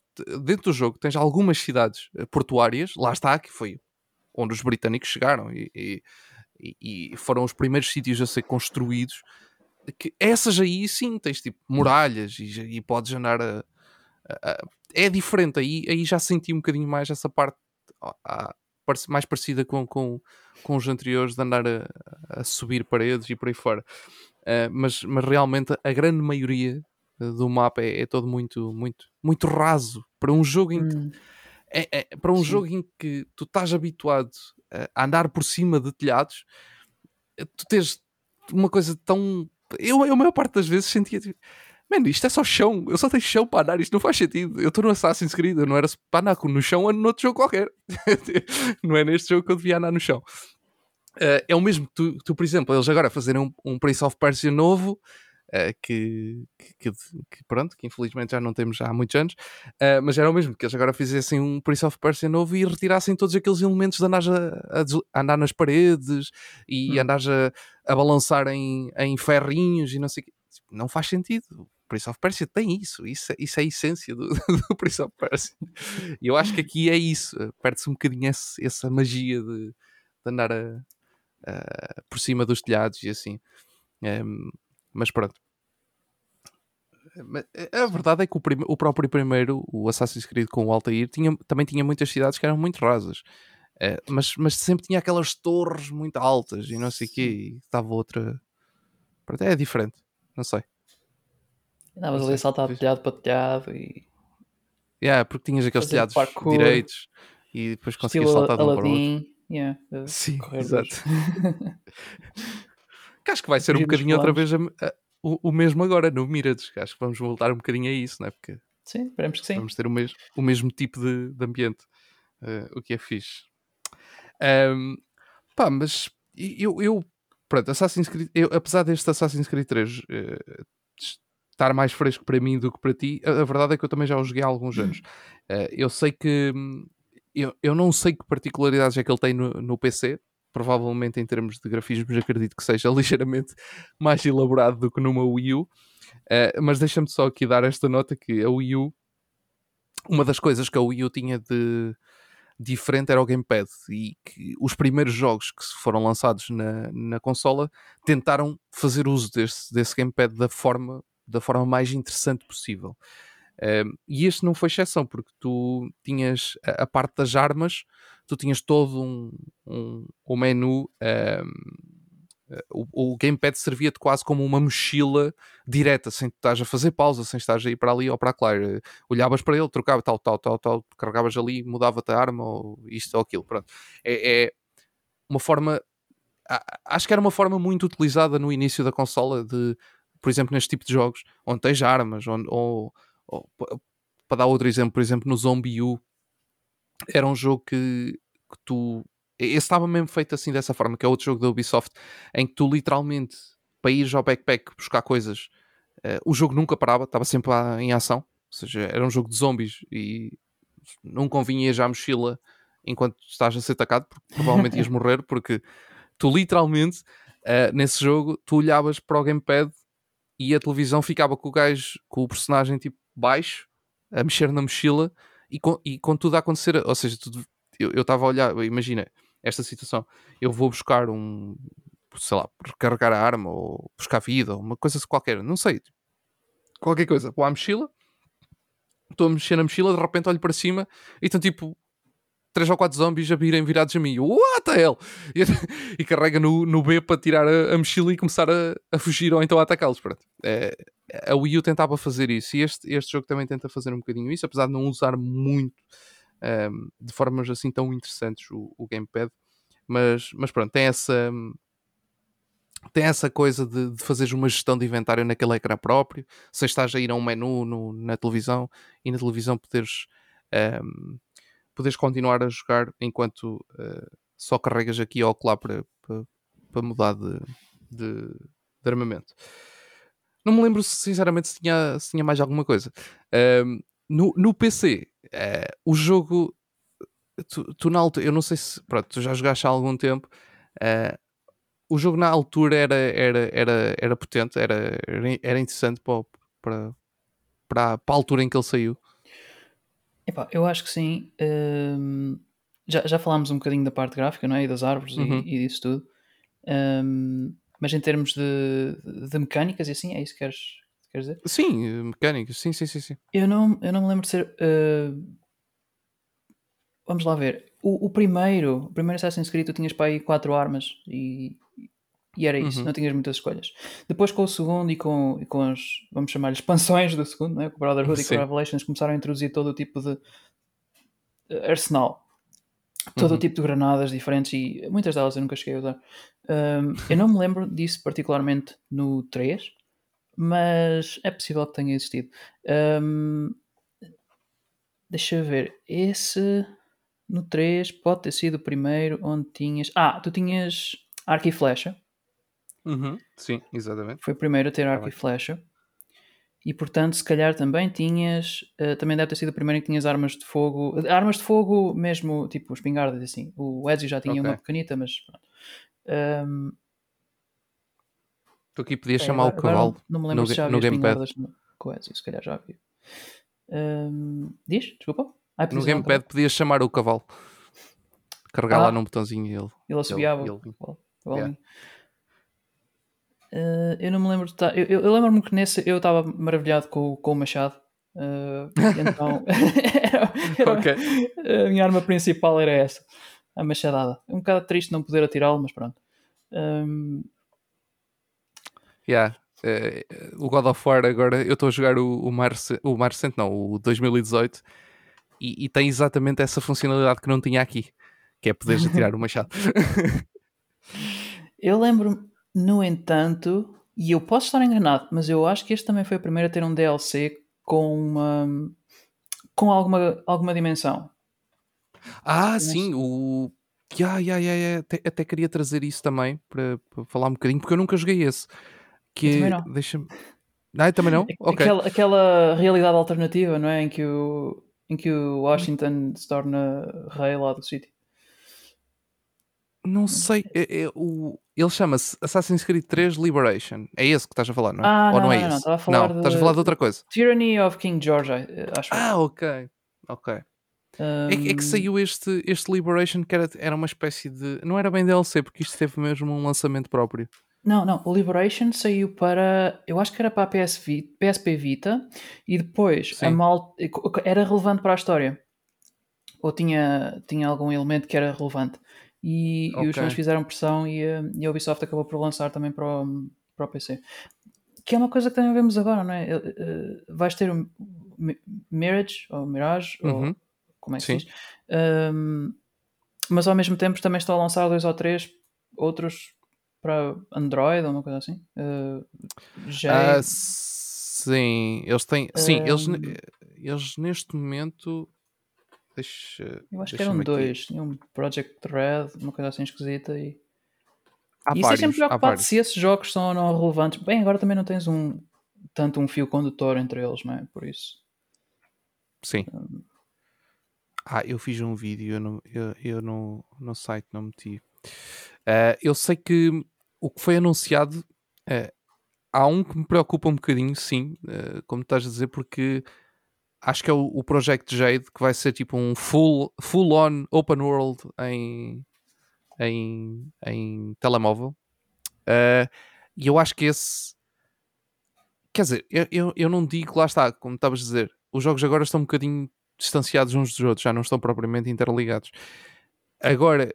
dentro do jogo tens algumas cidades eh, portuárias, lá está, que foi onde os britânicos chegaram e, e, e foram os primeiros sítios a ser construídos. Que essas aí sim tens tipo muralhas e, e podes andar a, a, a, é diferente aí, aí já senti um bocadinho mais essa parte a, mais parecida com, com, com os anteriores de andar a, a subir paredes e por aí fora. Uh, mas, mas realmente a grande maioria do mapa é, é, todo muito, muito, muito raso para um jogo em que, hum. é, é, para um Sim. jogo em que tu estás habituado a andar por cima de telhados, eh, tu tens uma coisa tão. Eu, eu a maior parte das vezes sentia tipo, Mano, isto é só chão, eu só tenho chão para andar, isto não faz sentido. Eu estou no Assassin's Creed, eu não era para andar no chão ou noutro jogo qualquer. não é neste jogo que eu devia andar no chão. Uh, é o mesmo, tu, tu, por exemplo, eles agora fazerem um, um Prince of Persia novo, que, que, que, pronto, que infelizmente já não temos já há muitos anos, uh, mas era o mesmo que eles agora fizessem um Prince of Persia novo e retirassem todos aqueles elementos de andar, a, a, andar nas paredes e hum. andar a, a balançar em, em ferrinhos e não sei o quê. Tipo, não faz sentido. O Prince of Persia tem isso, isso, isso é a essência do, do Prince of Persia. E eu acho que aqui é isso, perde-se um bocadinho esse, essa magia de, de andar a, por cima dos telhados e assim. Um, ehm, mas pronto. A verdade é que o, o, próprio primeiro, o Assassin's Creed com o Altair, tinha, também tinha muitas cidades que eram muito rasas. Uh, mas, mas sempre tinha aquelas torres muito altas e não sei o quê. E estava outra. Pronto, é diferente. Não sei. Andavas ali a saltar de telhado para telhado e. Yeah, porque tinhas aqueles telhados parkour, direitos e depois conseguias saltar de um para o outro. Yeah, Sim, correr exato. Que acho que vai ser um bocadinho outra vez a- a- o, o mesmo agora no Mirage. que Acho que vamos voltar um bocadinho a isso, não é? Porque Sim, esperemos que sim. vamos ter o mesmo, o mesmo tipo de, de ambiente, eh, o que é fixe. Ahm, pá, mas eu, eu pronto, Assassin's Creed, eu, apesar deste Assassin's Creed 3 eh, estar mais fresco para mim do que para ti, a, a verdade é que eu também já o joguei há alguns anos. Eh, eu sei que hum, eu, eu não sei que particularidades é que ele tem no, no PC. Provavelmente em termos de grafismos acredito que seja ligeiramente mais elaborado do que numa Wii U. Eh, mas deixa-me só aqui dar esta nota que a Wii U, uma das coisas que a Wii U tinha de diferente era o gamepad e que os primeiros jogos que foram lançados na, na consola tentaram fazer uso desse, desse gamepad da forma, da forma mais interessante possível. Um, e este não foi exceção, porque tu tinhas a, a parte das armas, tu tinhas todo um, um, um menu. um, o, o gamepad servia-te quase como uma mochila direta, sem que estás a fazer pausa, sem estás a ir para ali ou para lá. Olhavas para ele, trocava tal, tal, tal, tal, carregavas ali, mudava-te a arma ou isto ou aquilo. Pronto. É, é uma forma. Acho que era uma forma muito utilizada no início da consola de, por exemplo, neste tipo de jogos, onde tens armas, onde, ou, ou- pa- para dar outro exemplo, por exemplo, no Zombie U, era um jogo que, que tu. Esse estava mesmo feito assim dessa forma, que é outro jogo da Ubisoft, em que tu literalmente, para ires ao backpack buscar coisas, eh, o jogo nunca parava, estava sempre a- em ação. Ou seja, era um jogo de zombies e não convinha ir já à mochila enquanto estás a ser atacado, porque provavelmente ias morrer, porque tu literalmente, eh, nesse jogo, tu olhavas para o gamepad e a televisão ficava com o gajo, com o personagem tipo baixo, a mexer na mochila e com, e com tudo a acontecer. Ou seja, tudo- eu estava a olhar, imagina esta situação, eu vou buscar um, sei lá, recarregar a arma ou buscar vida, ou uma coisa qualquer, não sei, qualquer coisa, vou à mochila, estou a mexer na mochila, de repente olho para cima e estão tipo três ou quatro zombies a virem virados a mim. What the hell? E, e carrega no, no B para tirar a, a mochila e começar a, a fugir ou então a atacá-los. É, a Wii U tentava fazer isso e este, este jogo também tenta fazer um bocadinho isso, apesar de não usar muito ehm, de formas assim tão interessantes o, o gamepad. Mas, mas pronto, tem essa tem essa coisa de, de fazeres uma gestão de inventário naquele ecrã próprio, se estás a ir a um menu no- na televisão e na televisão poderes, ehm, poderes continuar a jogar enquanto eh, só carregas aqui ou lá para, para, para mudar de, de, de armamento. Não me lembro sinceramente se tinha, se tinha mais alguma coisa. No, no PC, eh, o jogo, tu, tu na altura, eu não sei se, pronto, tu já jogaste há algum tempo, eh, o jogo na altura era, era, era, era potente, era, era, interessante para, para, para a altura em que ele saiu. Epá, eu acho que sim. Hum, já, já falámos um bocadinho da parte gráfica, não é? E das árvores e- Uhum. e, disso tudo. Hum, mas em termos de, de mecânicas e assim, é isso que queres, queres dizer? Sim, mecânicas, sim, sim, sim, sim. Eu não, eu não me lembro de ser. uh, vamos lá ver. O, o primeiro, o primeiro Assassin's Creed, tu tinhas para aí quatro armas e, e era isso, Uhum. não tinhas muitas escolhas. Depois, com o segundo e com, e com as, vamos chamar expansões do segundo, não é? com o Brotherhood e com Sim. o Revelations, começaram a introduzir todo o tipo de arsenal. Todo o Uhum. tipo de granadas diferentes e muitas delas eu nunca cheguei a usar. Um, eu não me lembro disso particularmente no 3, mas é possível que tenha existido. Um, deixa eu ver. Esse no 3 pode ter sido o primeiro onde tinhas. Ah, tu tinhas arco e flecha. Uhum. Sim, exatamente. Foi o primeiro a ter arco bem. e flecha. E portanto, se calhar também tinhas. eh, também deve ter sido o primeiro em que tinhas armas de fogo. Armas de fogo mesmo, tipo espingardas assim. O Ezio já tinha Ok. uma pequenita, mas pronto. Um, Tu aqui podias é, chamar o agora- agora cavalo. Não me lembro no se já no havia espingardas no, com o Ezio, se calhar já havia. Um, diz? Desculpa. Ah, No gamepad podias chamar o cavalo. Carregar Ah. lá num botãozinho e ele. Ele assobiava. ele o cavalinho. Eh, eu não me lembro de estar. Eu, eu- eu lembro-me que nesse eu estava maravilhado com, o- com o machado. E então era- era- Ok. a minha arma principal era essa, a machadada. Um bocado triste não poder atirá-lo, mas pronto. Um, Yeah. Eh, o God of War agora, eu estou a jogar o, o, o recente, não, o 2018, e, e tem exatamente essa funcionalidade que não tinha aqui. que é poderes atirar o machado. Eu lembro, no entanto, e eu posso estar enganado, mas eu acho que este também foi o primeiro a ter um DLC com uma com alguma, alguma dimensão. Ah, sim, o. Yeah, yeah, yeah, yeah. Até, até queria trazer isso também para, para falar um bocadinho, porque eu nunca joguei esse. Que é- não. Deixa-me. Ah, também não? Ok. Aquela, aquela realidade alternativa, não é? Em que o, em que o Washington se torna rei lá do sítio. Não sei. é- é o... Ele chama-se Assassin's Creed 3 Liberation. É esse que estás a falar, não é? Ah, Ou não, não, é não, não, esse? estava a falar não, estás a de- falar de outra coisa. Tyranny of King George, eh, acho. Ah, ok. Ok. É, que- é que Um, saiu este, este Liberation que era, era uma espécie de. Não era bem DLC, porque isto teve mesmo um lançamento próprio. Não, não. O Liberation saiu para. Eu acho que era para a PS Vi- PSP Vita e depois a mal, era relevante para a história. Ou tinha, tinha algum elemento que era relevante. E, e os fãs fizeram pressão e, eh, e a Ubisoft acabou por lançar também para o, para o PC. Que é uma coisa que também vemos agora, não é? Eh, eh, vais ter o Mi- Mirage, ou Mirage, Uhum. ou como é que Sim. se diz? Um, mas ao mesmo tempo também estão a lançar dois ou três outros para Android ou uma coisa assim. Uh, já Ah, sim, eles têm. Sim, eles, eles neste momento. Deixa, eu acho que eram dois. Tinha um Project Red, uma coisa assim esquisita. E, Há e isso é sempre preocupado se esses jogos são ou não relevantes. Bem, agora também não tens um tanto um fio condutor entre eles, não é? Por isso. Sim. Ah, eu fiz um vídeo, eu, no, eu, eu no, no site não meti. Ah, eu sei que o que foi anunciado, ah, há um que me preocupa um bocadinho, sim, ah, como estás a dizer, porque acho que é o, o Project Jade, que vai ser tipo um full, full on open world em, em, em telemóvel. Ah, e eu acho que esse. Quer dizer, eu, eu, eu não digo, lá está, como estavas a dizer, os jogos agora estão um bocadinho distanciados uns dos outros, já não estão propriamente interligados. Agora,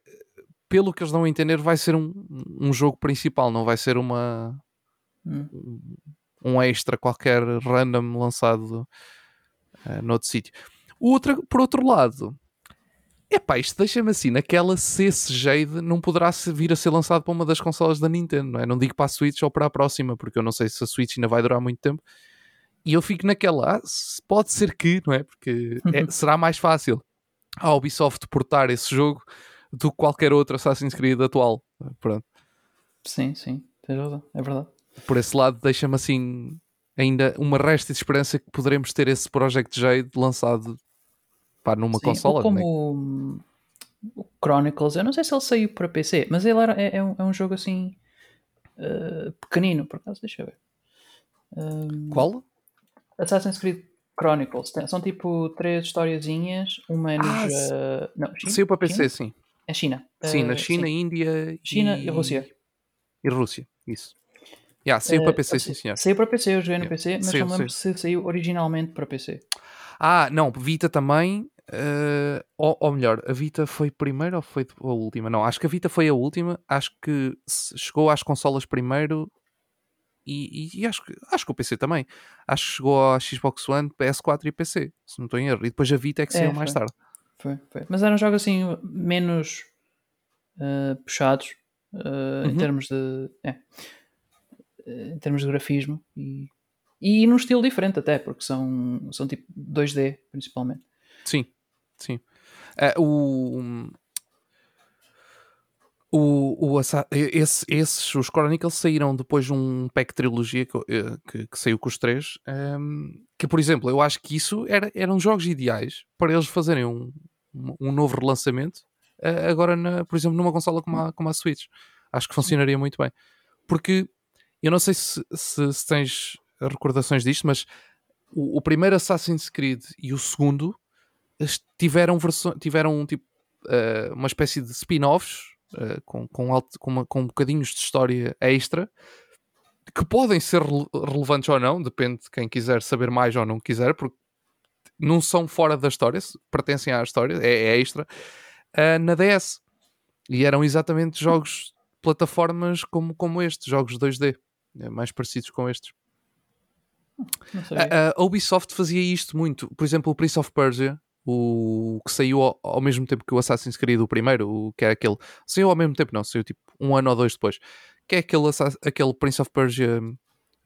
pelo que eles dão a entender, vai ser um, um jogo principal, não vai ser uma hum. um extra qualquer random lançado uh, noutro sítio. Outra, por outro lado, epá, isto deixa-me assim, naquela se esse Jade não poderá vir a ser lançado para uma das consolas da Nintendo, não é? Não digo para a Switch ou para a próxima, porque eu não sei se a Switch ainda vai durar muito tempo. E eu fico naquela, ah, pode ser que, não é? Porque é- será mais fácil a Ubisoft portar esse jogo do que qualquer outro Assassin's Creed atual. Pronto. Sim, sim. Tens razão. É verdade. Por esse lado, deixa-me assim ainda uma resta de esperança que poderemos ter esse Project Jade lançado pá, numa Sim, consola. ou como né? o, Chronicles, eu não sei se ele saiu para PC, mas ele era, é, é um, é um jogo assim eh, pequenino, por acaso, deixa eu ver. Um, Qual? Assassin's Creed Chronicles, tem- são tipo três historiazinhas, uma é nos. Ah, se- eh, não, China? Saiu para PC, China? sim. É China. Sim, na Eh, China, sim. Índia China e Rússia. E Rússia, isso. Yeah, saiu Eh, para PC, sim, senhor. Saiu para PC, eu joguei no Yeah. PC, mas Saiu, não lembro se saiu originalmente para PC. Ah, não, Vita também. eh, ou, ou melhor, a Vita foi primeiro ou foi a última? Não, acho que a Vita foi a última. Acho que chegou às consolas primeiro e, e- e acho, que, acho que o PC também. Acho que chegou à Xbox One, PS4 e PC, se não estou em erro. E depois a Vita é que É, saiu mais foi. tarde. Foi, foi. Mas eram jogos assim menos eh, puxados eh, em Uhum. termos de. é, eh, em termos de grafismo e, e num estilo diferente até, porque são, são tipo 2D principalmente. Sim, sim. Eh, o, o, o esse, esses, os Chronicles saíram depois de um pack trilogia que, eh, que, que saiu com os três. ehm, que, por exemplo, eu acho que isso era, eram jogos ideais para eles fazerem um, um, um novo relançamento. eh, agora, na, por exemplo, numa consola como a, como a Switch. Acho que funcionaria muito bem. Porque eu não sei se, se, se tens recordações disto, mas o, o primeiro Assassin's Creed e o segundo tiveram, tipo, eh, uma espécie de spin-offs eh, com, com, alt- com, com bocadinhos de história extra que podem ser rele- relevantes ou não, depende de quem quiser saber mais ou não quiser, porque não são fora da história, pertencem à história, é, é extra, eh, na DS. E eram exatamente jogos plataformas como, como este, jogos 2D, eh, mais parecidos com estes. A, a Ubisoft fazia isto muito. Por exemplo, o Prince of Persia o que saiu ao, ao mesmo tempo que o Assassin's Creed, o primeiro, o, que é aquele. Saiu ao mesmo tempo, não, saiu tipo um ano ou dois depois. Que é aquele, aquele Prince of Persia,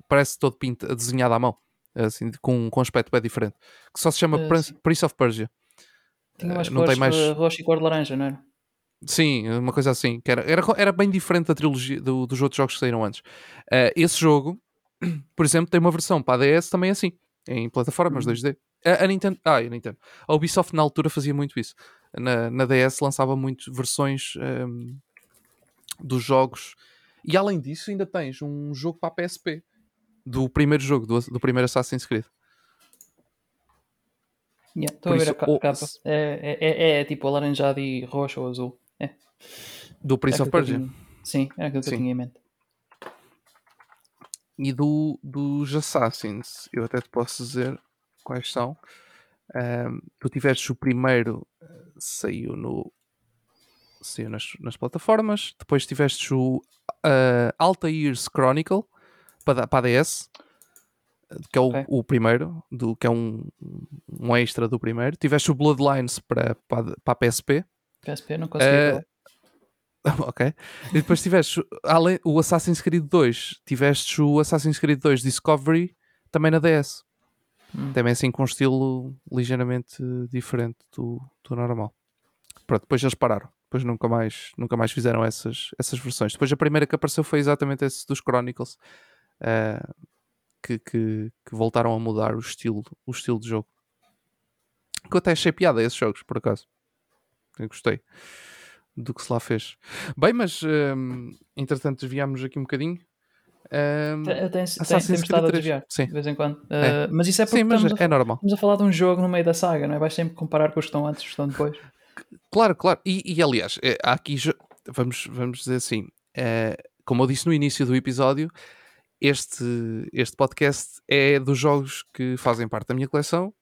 parece todo pinta, desenhado à mão, assim, com, com um aspecto bem diferente. Que só se chama Uh, Prince. Prince of Persia. Tinha umas Uh, não tem mais. uh, roxo e cor de laranja, não era? Sim, uma coisa assim. Que era, era, era bem diferente da trilogia do- dos outros jogos que saíram antes. Uh, esse jogo, por exemplo, tem uma versão para a DS também assim, em plataformas Uhum. 2D. A, a Nintendo, ah, a Nintendo. A Ubisoft na altura fazia muito isso. Na, na DS lançava muito versões um, dos jogos. E além disso, ainda tens um jogo para a PSP do primeiro jogo, do, do primeiro Assassin's Creed. Yeah, Estou Por a ver isso, a capa. É, é, é, é tipo alaranjado e roxo ou azul. É. Do Prince Era of Persia. tinha- Sim, era aquilo que Sim. eu tinha em mente. e do, dos Assassins, eu até te posso dizer quais são. Ahm, tu tiveste o primeiro, eh, saiu no saiu nas, nas plataformas, depois tiveste o ah, Altair's Chronicle para, para a DS, que é o, Ok. o primeiro, do, que é um, um extra do primeiro. Tiveste o Bloodlines para, para, para a PSP. PSP não consegui falar. ok. E depois tiveste além, o Assassin's Creed 2, tiveste o Assassin's Creed 2 Discovery também na DS. Hum. Também assim com um estilo ligeiramente diferente do, do normal. Pronto, depois eles pararam. Depois nunca mais, nunca mais fizeram essas, essas versões. Depois a primeira que apareceu foi exatamente esse dos Chronicles. eh, que, que, que voltaram a mudar o estilo, o estilo de jogo. Que eu até achei piada esses jogos, por acaso. Eu gostei do que se lá fez. Bem, mas hum, entretanto desviámos aqui um bocadinho. Hum, Tem- tem- Temos estado a 3. desviar Sim. de vez em quando. É. Uh, mas isso é porque Sim, mas estamos, a, é normal. estamos a falar de um jogo no meio da saga, não é? Vais sempre comparar com os que estão antes e os que estão depois. Claro, claro. E, e, aliás, eh, há aqui, vamos, vamos dizer assim, eh, como eu disse no início do episódio, este, este podcast é dos jogos que fazem parte da minha coleção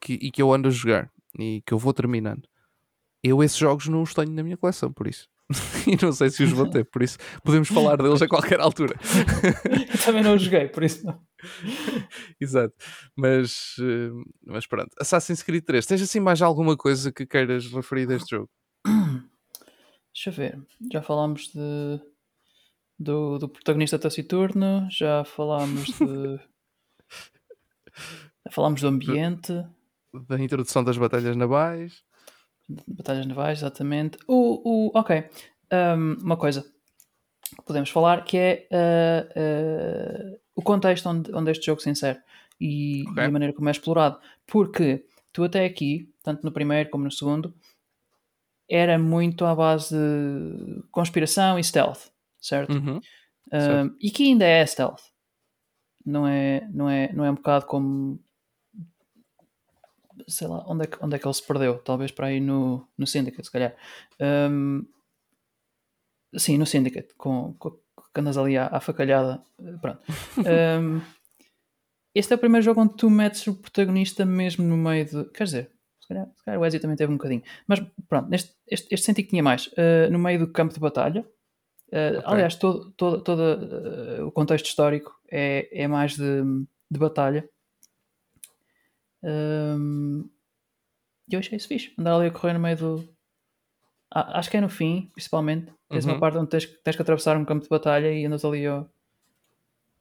que- e que eu ando a jogar e que eu vou terminando. Eu esses jogos não os tenho na minha coleção, por isso. e não sei se os vou ter, por isso podemos falar deles a qualquer altura. Eu também não o joguei, por isso não. Exato. Mas, eh, mas pronto. Assassin's Creed 3, tens assim mais alguma coisa que queiras referir deste jogo? Deixa eu ver. Já falámos de, do, do protagonista taciturno, já falámos de. já falámos do ambiente, Da introdução das batalhas navais? Batalhas navais, exatamente. O, o, ok. Um, uma coisa que podemos falar que é uh, uh, o contexto onde, onde este jogo se insere e, Ok. e a maneira como é explorado. Porque tu até aqui, tanto no primeiro como no segundo, era muito à base de conspiração e stealth, certo? Uhum. Um, e que ainda é stealth. Não é, não é, não é um bocado como. Sei lá, onde é, que, onde é que ele se perdeu? Talvez para aí no, no Syndicate, se calhar. Um, sim, no Syndicate, com, com, que andas ali à, à facalhada. eh, Pronto. Um, este é o primeiro jogo onde tu metes o protagonista mesmo no meio de. Quer dizer, se calhar, se calhar o Ezio também teve um bocadinho. Mas pronto, neste, este, este senti que tinha mais. Uh, no meio do campo de batalha. Uh, Ok. Aliás, todo, todo, todo uh, o contexto histórico é, é mais de, de batalha. Um, e eu achei isso fixe. Andar ali a correr no meio do. Ah, acho que é no fim, principalmente. Tens Uhum. uma parte onde tens, tens que atravessar um campo de batalha e andas ali ao,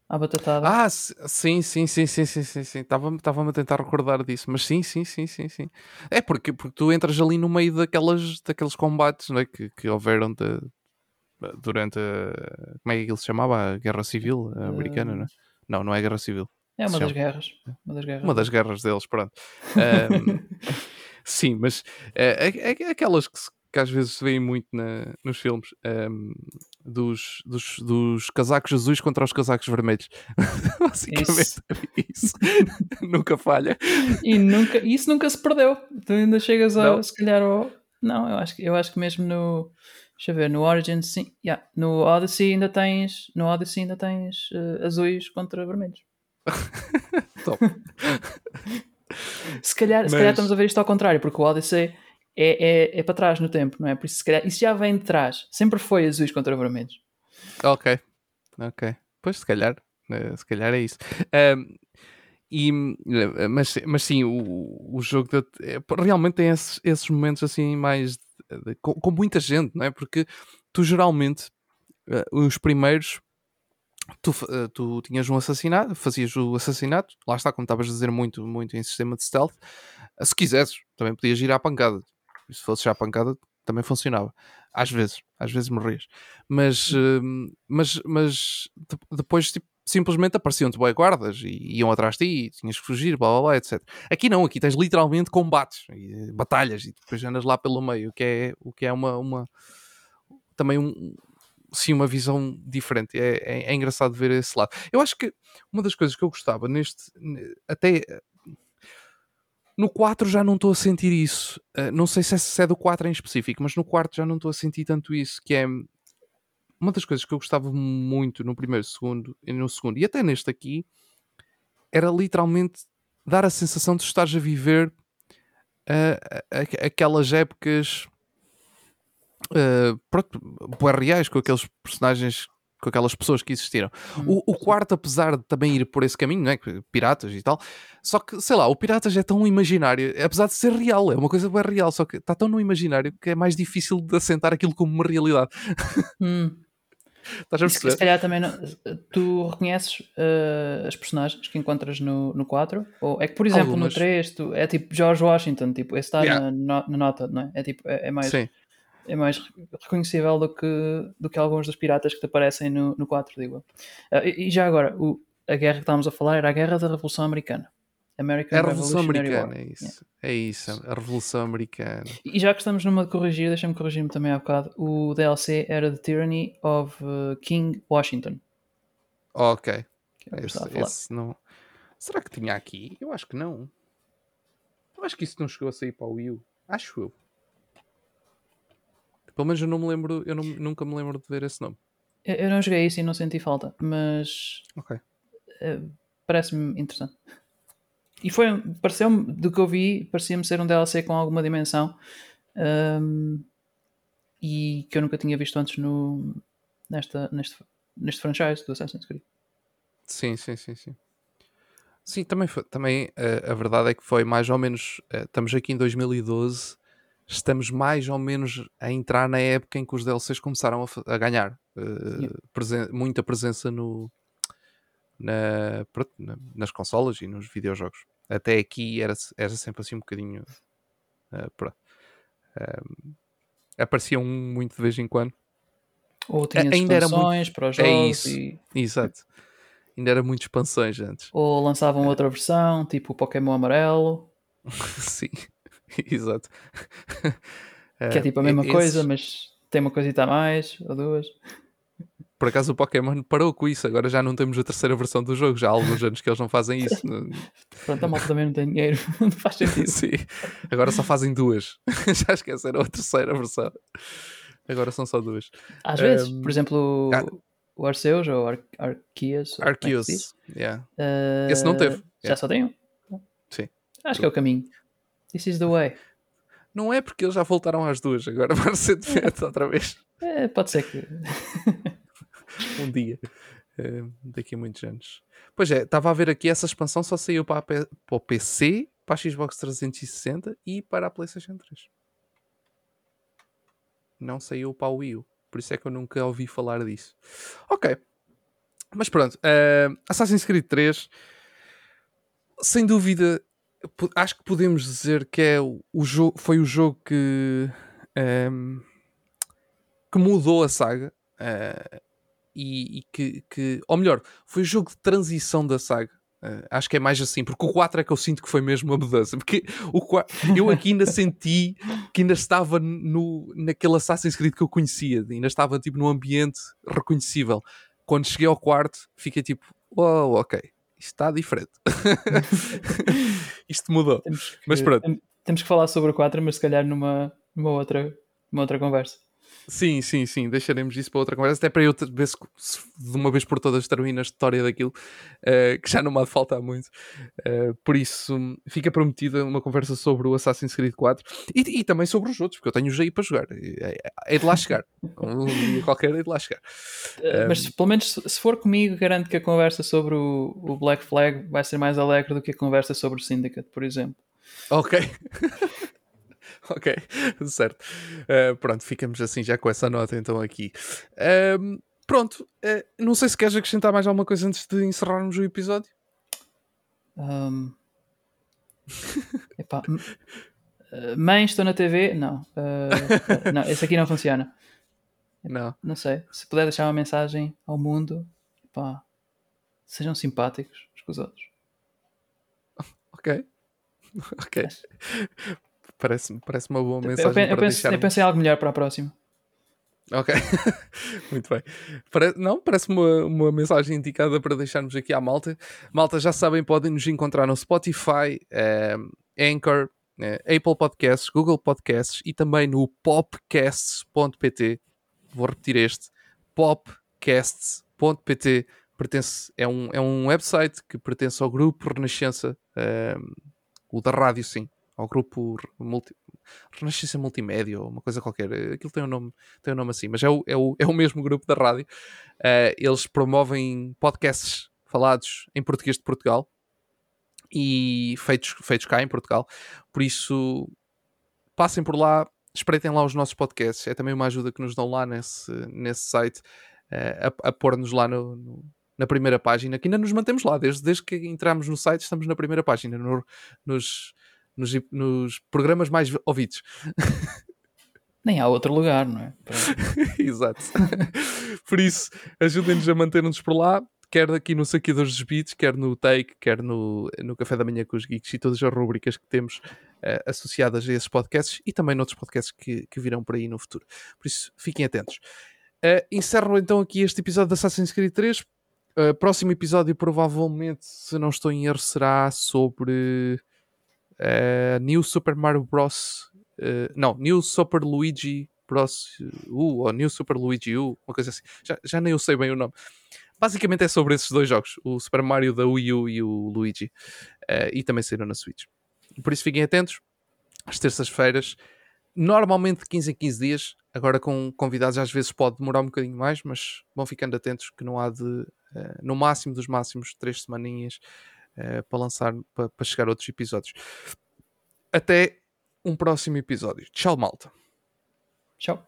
à batatada. Ah, sim, sim, sim, sim, sim, sim, sim. Estava-me a tentar recordar disso, mas sim, sim, sim, sim, sim. É porque, porque tu entras ali no meio daquelas, daqueles combates não é? que, que houveram de- durante a, como é que aquilo se chamava? A Guerra Civil Americana, não é? Não, não é a Guerra Civil. É uma das guerras. Uma das guerras. Uma das guerras deles, pronto. Ahm, sim, mas é, é- aquelas que, se- que às vezes se veem muito na- nos filmes ahm, dos, dos, dos casacos azuis contra os casacos vermelhos. Basicamente Isso. é isso. Nunca falha. E nunca, isso nunca se perdeu. Tu ainda chegas a, Não. se calhar, ao... Não, eu acho, que- eu acho que mesmo no... Deixa eu ver, no Origin, sim. Yeah, no Odyssey ainda tens... No Odyssey ainda tens eh, azuis contra vermelhos. Top. Se calhar, se Mas- calhar estamos a ver isto ao contrário, porque o Odyssey é, é, é para trás no tempo, não é? Por isso, se calhar, isso já vem de trás. Sempre foi azuis contra vermelhos. Ok, ok. Pois se calhar, eh, se calhar é isso. Ahm, e, eh, mas, mas sim, o, o jogo de, é, realmente tem esses, esses momentos assim mais de, de, com, com, muita gente, não é? Porque tu geralmente os primeiros tu, uh, tu tinhas um assassinato, fazias o assassinato, lá está, como estavas a dizer muito, muito em sistema de stealth. Uh, se quisesses, também podias ir à pancada. Se fosse já à pancada, também funcionava. Às vezes, às vezes morrias. Mas, uh, mas, mas depois tipo, simplesmente apareciam-te boi guardas e iam atrás de ti e tinhas que fugir, blá blá blá, etc. Aqui não, aqui tens literalmente combates, e, batalhas e depois andas lá pelo meio, o que é, o que é uma, uma também um, sim, uma visão diferente. É, é, é, engraçado ver esse lado. Eu acho que uma das coisas que eu gostava neste. Até. No 4 já não estou a sentir isso. Uh, não sei se é, se é do 4 em específico, mas no quarto já não estou a sentir tanto isso. Que é. Uma das coisas que eu gostava muito no primeiro, segundo e no segundo, e até neste aqui, era literalmente dar a sensação de estares a viver uh, aquelas épocas uh, pronto, reais com aqueles personagens com aquelas pessoas que existiram. Hum, o, o, quarto, apesar de também ir por esse caminho, não é? Piratas e tal, só que, sei lá, o Piratas é tão imaginário, apesar de ser real, é uma coisa bem real, só que está tão no imaginário que é mais difícil de assentar aquilo como uma realidade. Hum. Estás a perceber? Se calhar também não, tu reconheces uh, as personagens que encontras no, no 4? Ou é que, por exemplo, Algumas. no 3 tu, é tipo George Washington, tipo, esse está yeah. na, na, nota, não é? É tipo, é, é mais. Sim é mais reconhecível do que, do que alguns dos piratas que te aparecem no, no 4, digo uh, e, e, já agora, o, a guerra que estávamos a falar era a guerra da Revolução Americana. American é a Revolução Americana, War. é isso. Yeah. É isso, a Revolução Americana. E já que estamos numa de corrigir, deixa-me corrigir-me também há bocado. O DLC era The Tyranny of uh, King Washington. Ok. É esse, esse não... Será que tinha aqui? Eu acho que não. Eu acho que isso não chegou a sair para o Wii U. Acho eu. Pelo menos eu não me lembro, eu não, nunca me lembro de ver esse nome. Eu, eu não joguei isso e não senti falta, mas Ok. uh, parece-me interessante. E foi, pareceu-me, do que eu vi, parecia-me ser um DLC com alguma dimensão um, e que eu nunca tinha visto antes no, nesta, neste, neste franchise do Assassin's Creed. Sim, sim, sim, sim. Sim, também, foi, também uh, a verdade é que foi mais ou menos. Uh, estamos aqui em 2012 estamos mais ou menos a entrar na época em que os DLCs começaram a, a ganhar uh, presen muita presença no, na, na, nas consolas e nos videojogos. Até aqui era, era sempre assim um bocadinho. Uh, uh, aparecia um muito de vez em quando. Ou tinha ainda expansões era muito... para os jogos. É isso, e... exato. Ainda era muito expansões antes. Ou lançavam outra versão, tipo o Pokémon Amarelo. Sim. Exato. Que é tipo a mesma coisa, mas tem uma coisita a mais ou duas. Por acaso o Pokémon parou com isso, agora já não temos a terceira versão do jogo, já há alguns anos que eles não fazem isso. Pronto, a malta também não tem dinheiro, não faz sentido. Sim, agora só fazem duas. já esqueceram a terceira versão. Agora são só duas. Às um, vezes, por exemplo, ah, o Arceus ou Ar Arceus. É Arceus, yeah. Uh, Esse não teve. Já yeah. só tem um? Sim. Acho que é o caminho. This is the way. Não é porque eles já voltaram às duas, agora vai ser diferente outra vez. É, pode ser que. um dia. Uh, daqui a muitos anos. Pois é, estava a ver aqui, essa expansão só saiu para, para o PC, para a Xbox 360 e para a PlayStation 3. Não saiu para o Wii U. Por isso é que eu nunca ouvi falar disso. Ok. Mas pronto. Uh, Assassin's Creed 3 sem dúvida acho que podemos dizer que é o, o jogo, foi o jogo que, um, ehm, que mudou a saga uh, e, e que, que, ou melhor, foi o jogo de transição da saga. Uh, acho que é mais assim, porque o 4 é que eu sinto que foi mesmo uma mudança. Porque o 4, eu aqui ainda senti que ainda estava no, naquele Assassin's Creed que eu conhecia, ainda estava tipo num ambiente reconhecível. Quando cheguei ao quarto, fiquei tipo, oh, ok, isto está diferente. isto mudou. Temos que, mas pronto. Temos que falar sobre o 4, mas se calhar numa, numa, outra, numa outra conversa. Sim, sim, sim, deixaremos isso para outra conversa, até para eu ver se, de uma vez por todas termino a história daquilo, uh, que já não me há de faltar muito. Uh, por isso, fica prometida uma conversa sobre o Assassin's Creed 4 e, e também sobre os outros, porque eu tenho já aí para jogar. É de lá chegar. um dia qualquer é de lá chegar. Uh, mas pelo menos se for comigo, garanto que a conversa sobre o, o Black Flag vai ser mais alegre do que a conversa sobre o Syndicate, por exemplo. Ok. ok, certo. Uh, pronto, ficamos assim já com essa nota então aqui. Pronto, uh, não sei se queres acrescentar mais alguma coisa antes de encerrarmos o episódio. Um... Epá, eh, mãe, estou na TV? Não. Uh, não, esse aqui não funciona. Não. Não sei. Se puder deixar uma mensagem ao mundo, epá, sejam simpáticos uns com os outros. Ok. Ok. Parece, parece uma boa mensagem. Eu, eu, para penso, eu pensei em algo melhor para a próxima. Ok, muito bem. Pare... Não, parece uma, uma mensagem indicada para deixarmos aqui à malta. Malta, já sabem, podem nos encontrar no Spotify, eh, Anchor, eh, Apple Podcasts, Google Podcasts e também no popcasts.pt. Vou repetir este: popcasts.pt. Pertence, é, um, é um website que pertence ao grupo Renascença, eh, o da rádio, sim, ao grupo multi, Renascença Multimédia ou uma coisa qualquer. Aquilo tem um nome, tem um nome assim, mas é o, é o, é o mesmo grupo da rádio. Uh, eles promovem podcasts falados em português de Portugal e feitos, feitos cá em Portugal. Por isso, passem por lá, espreitem lá os nossos podcasts. É também uma ajuda que nos dão lá nesse, nesse site uh, a, a pôr-nos lá no, no, na primeira página, que ainda nos mantemos lá. Desde, desde que entramos no site, estamos na primeira página, no, nos nos, nos programas mais ouvidos. Nem há outro lugar, não é? Exato. por isso, ajudem-nos a manter-nos por lá, quer aqui no Saqueadores dos Beats, quer no Take, quer no, no Café da Manhã com os Geeks e todas as rubricas que temos uh, associadas a esses podcasts e também noutros podcasts que, que virão por aí no futuro. Por isso, fiquem atentos. Uh, encerro então aqui este episódio de Assassin's Creed 3. Uh, próximo episódio, provavelmente, se não estou em erro, será sobre uh, New Super Mario Bros. Uh, não, New Super Luigi Bros. U ou New Super Luigi U, uma coisa assim. Já, já nem eu sei bem o nome. Basicamente é sobre esses dois jogos, o Super Mario da Wii U e o Luigi. Uh, e também saíram na Switch. Por isso fiquem atentos. Às terças-feiras, normalmente de 15 em 15 dias. Agora com convidados às vezes pode demorar um bocadinho mais, mas vão ficando atentos que não há de, uh, no máximo dos máximos, três semaninhas uh, para lançar, para, para chegar a outros episódios. Até um próximo episódio. Tchau, malta. Tchau.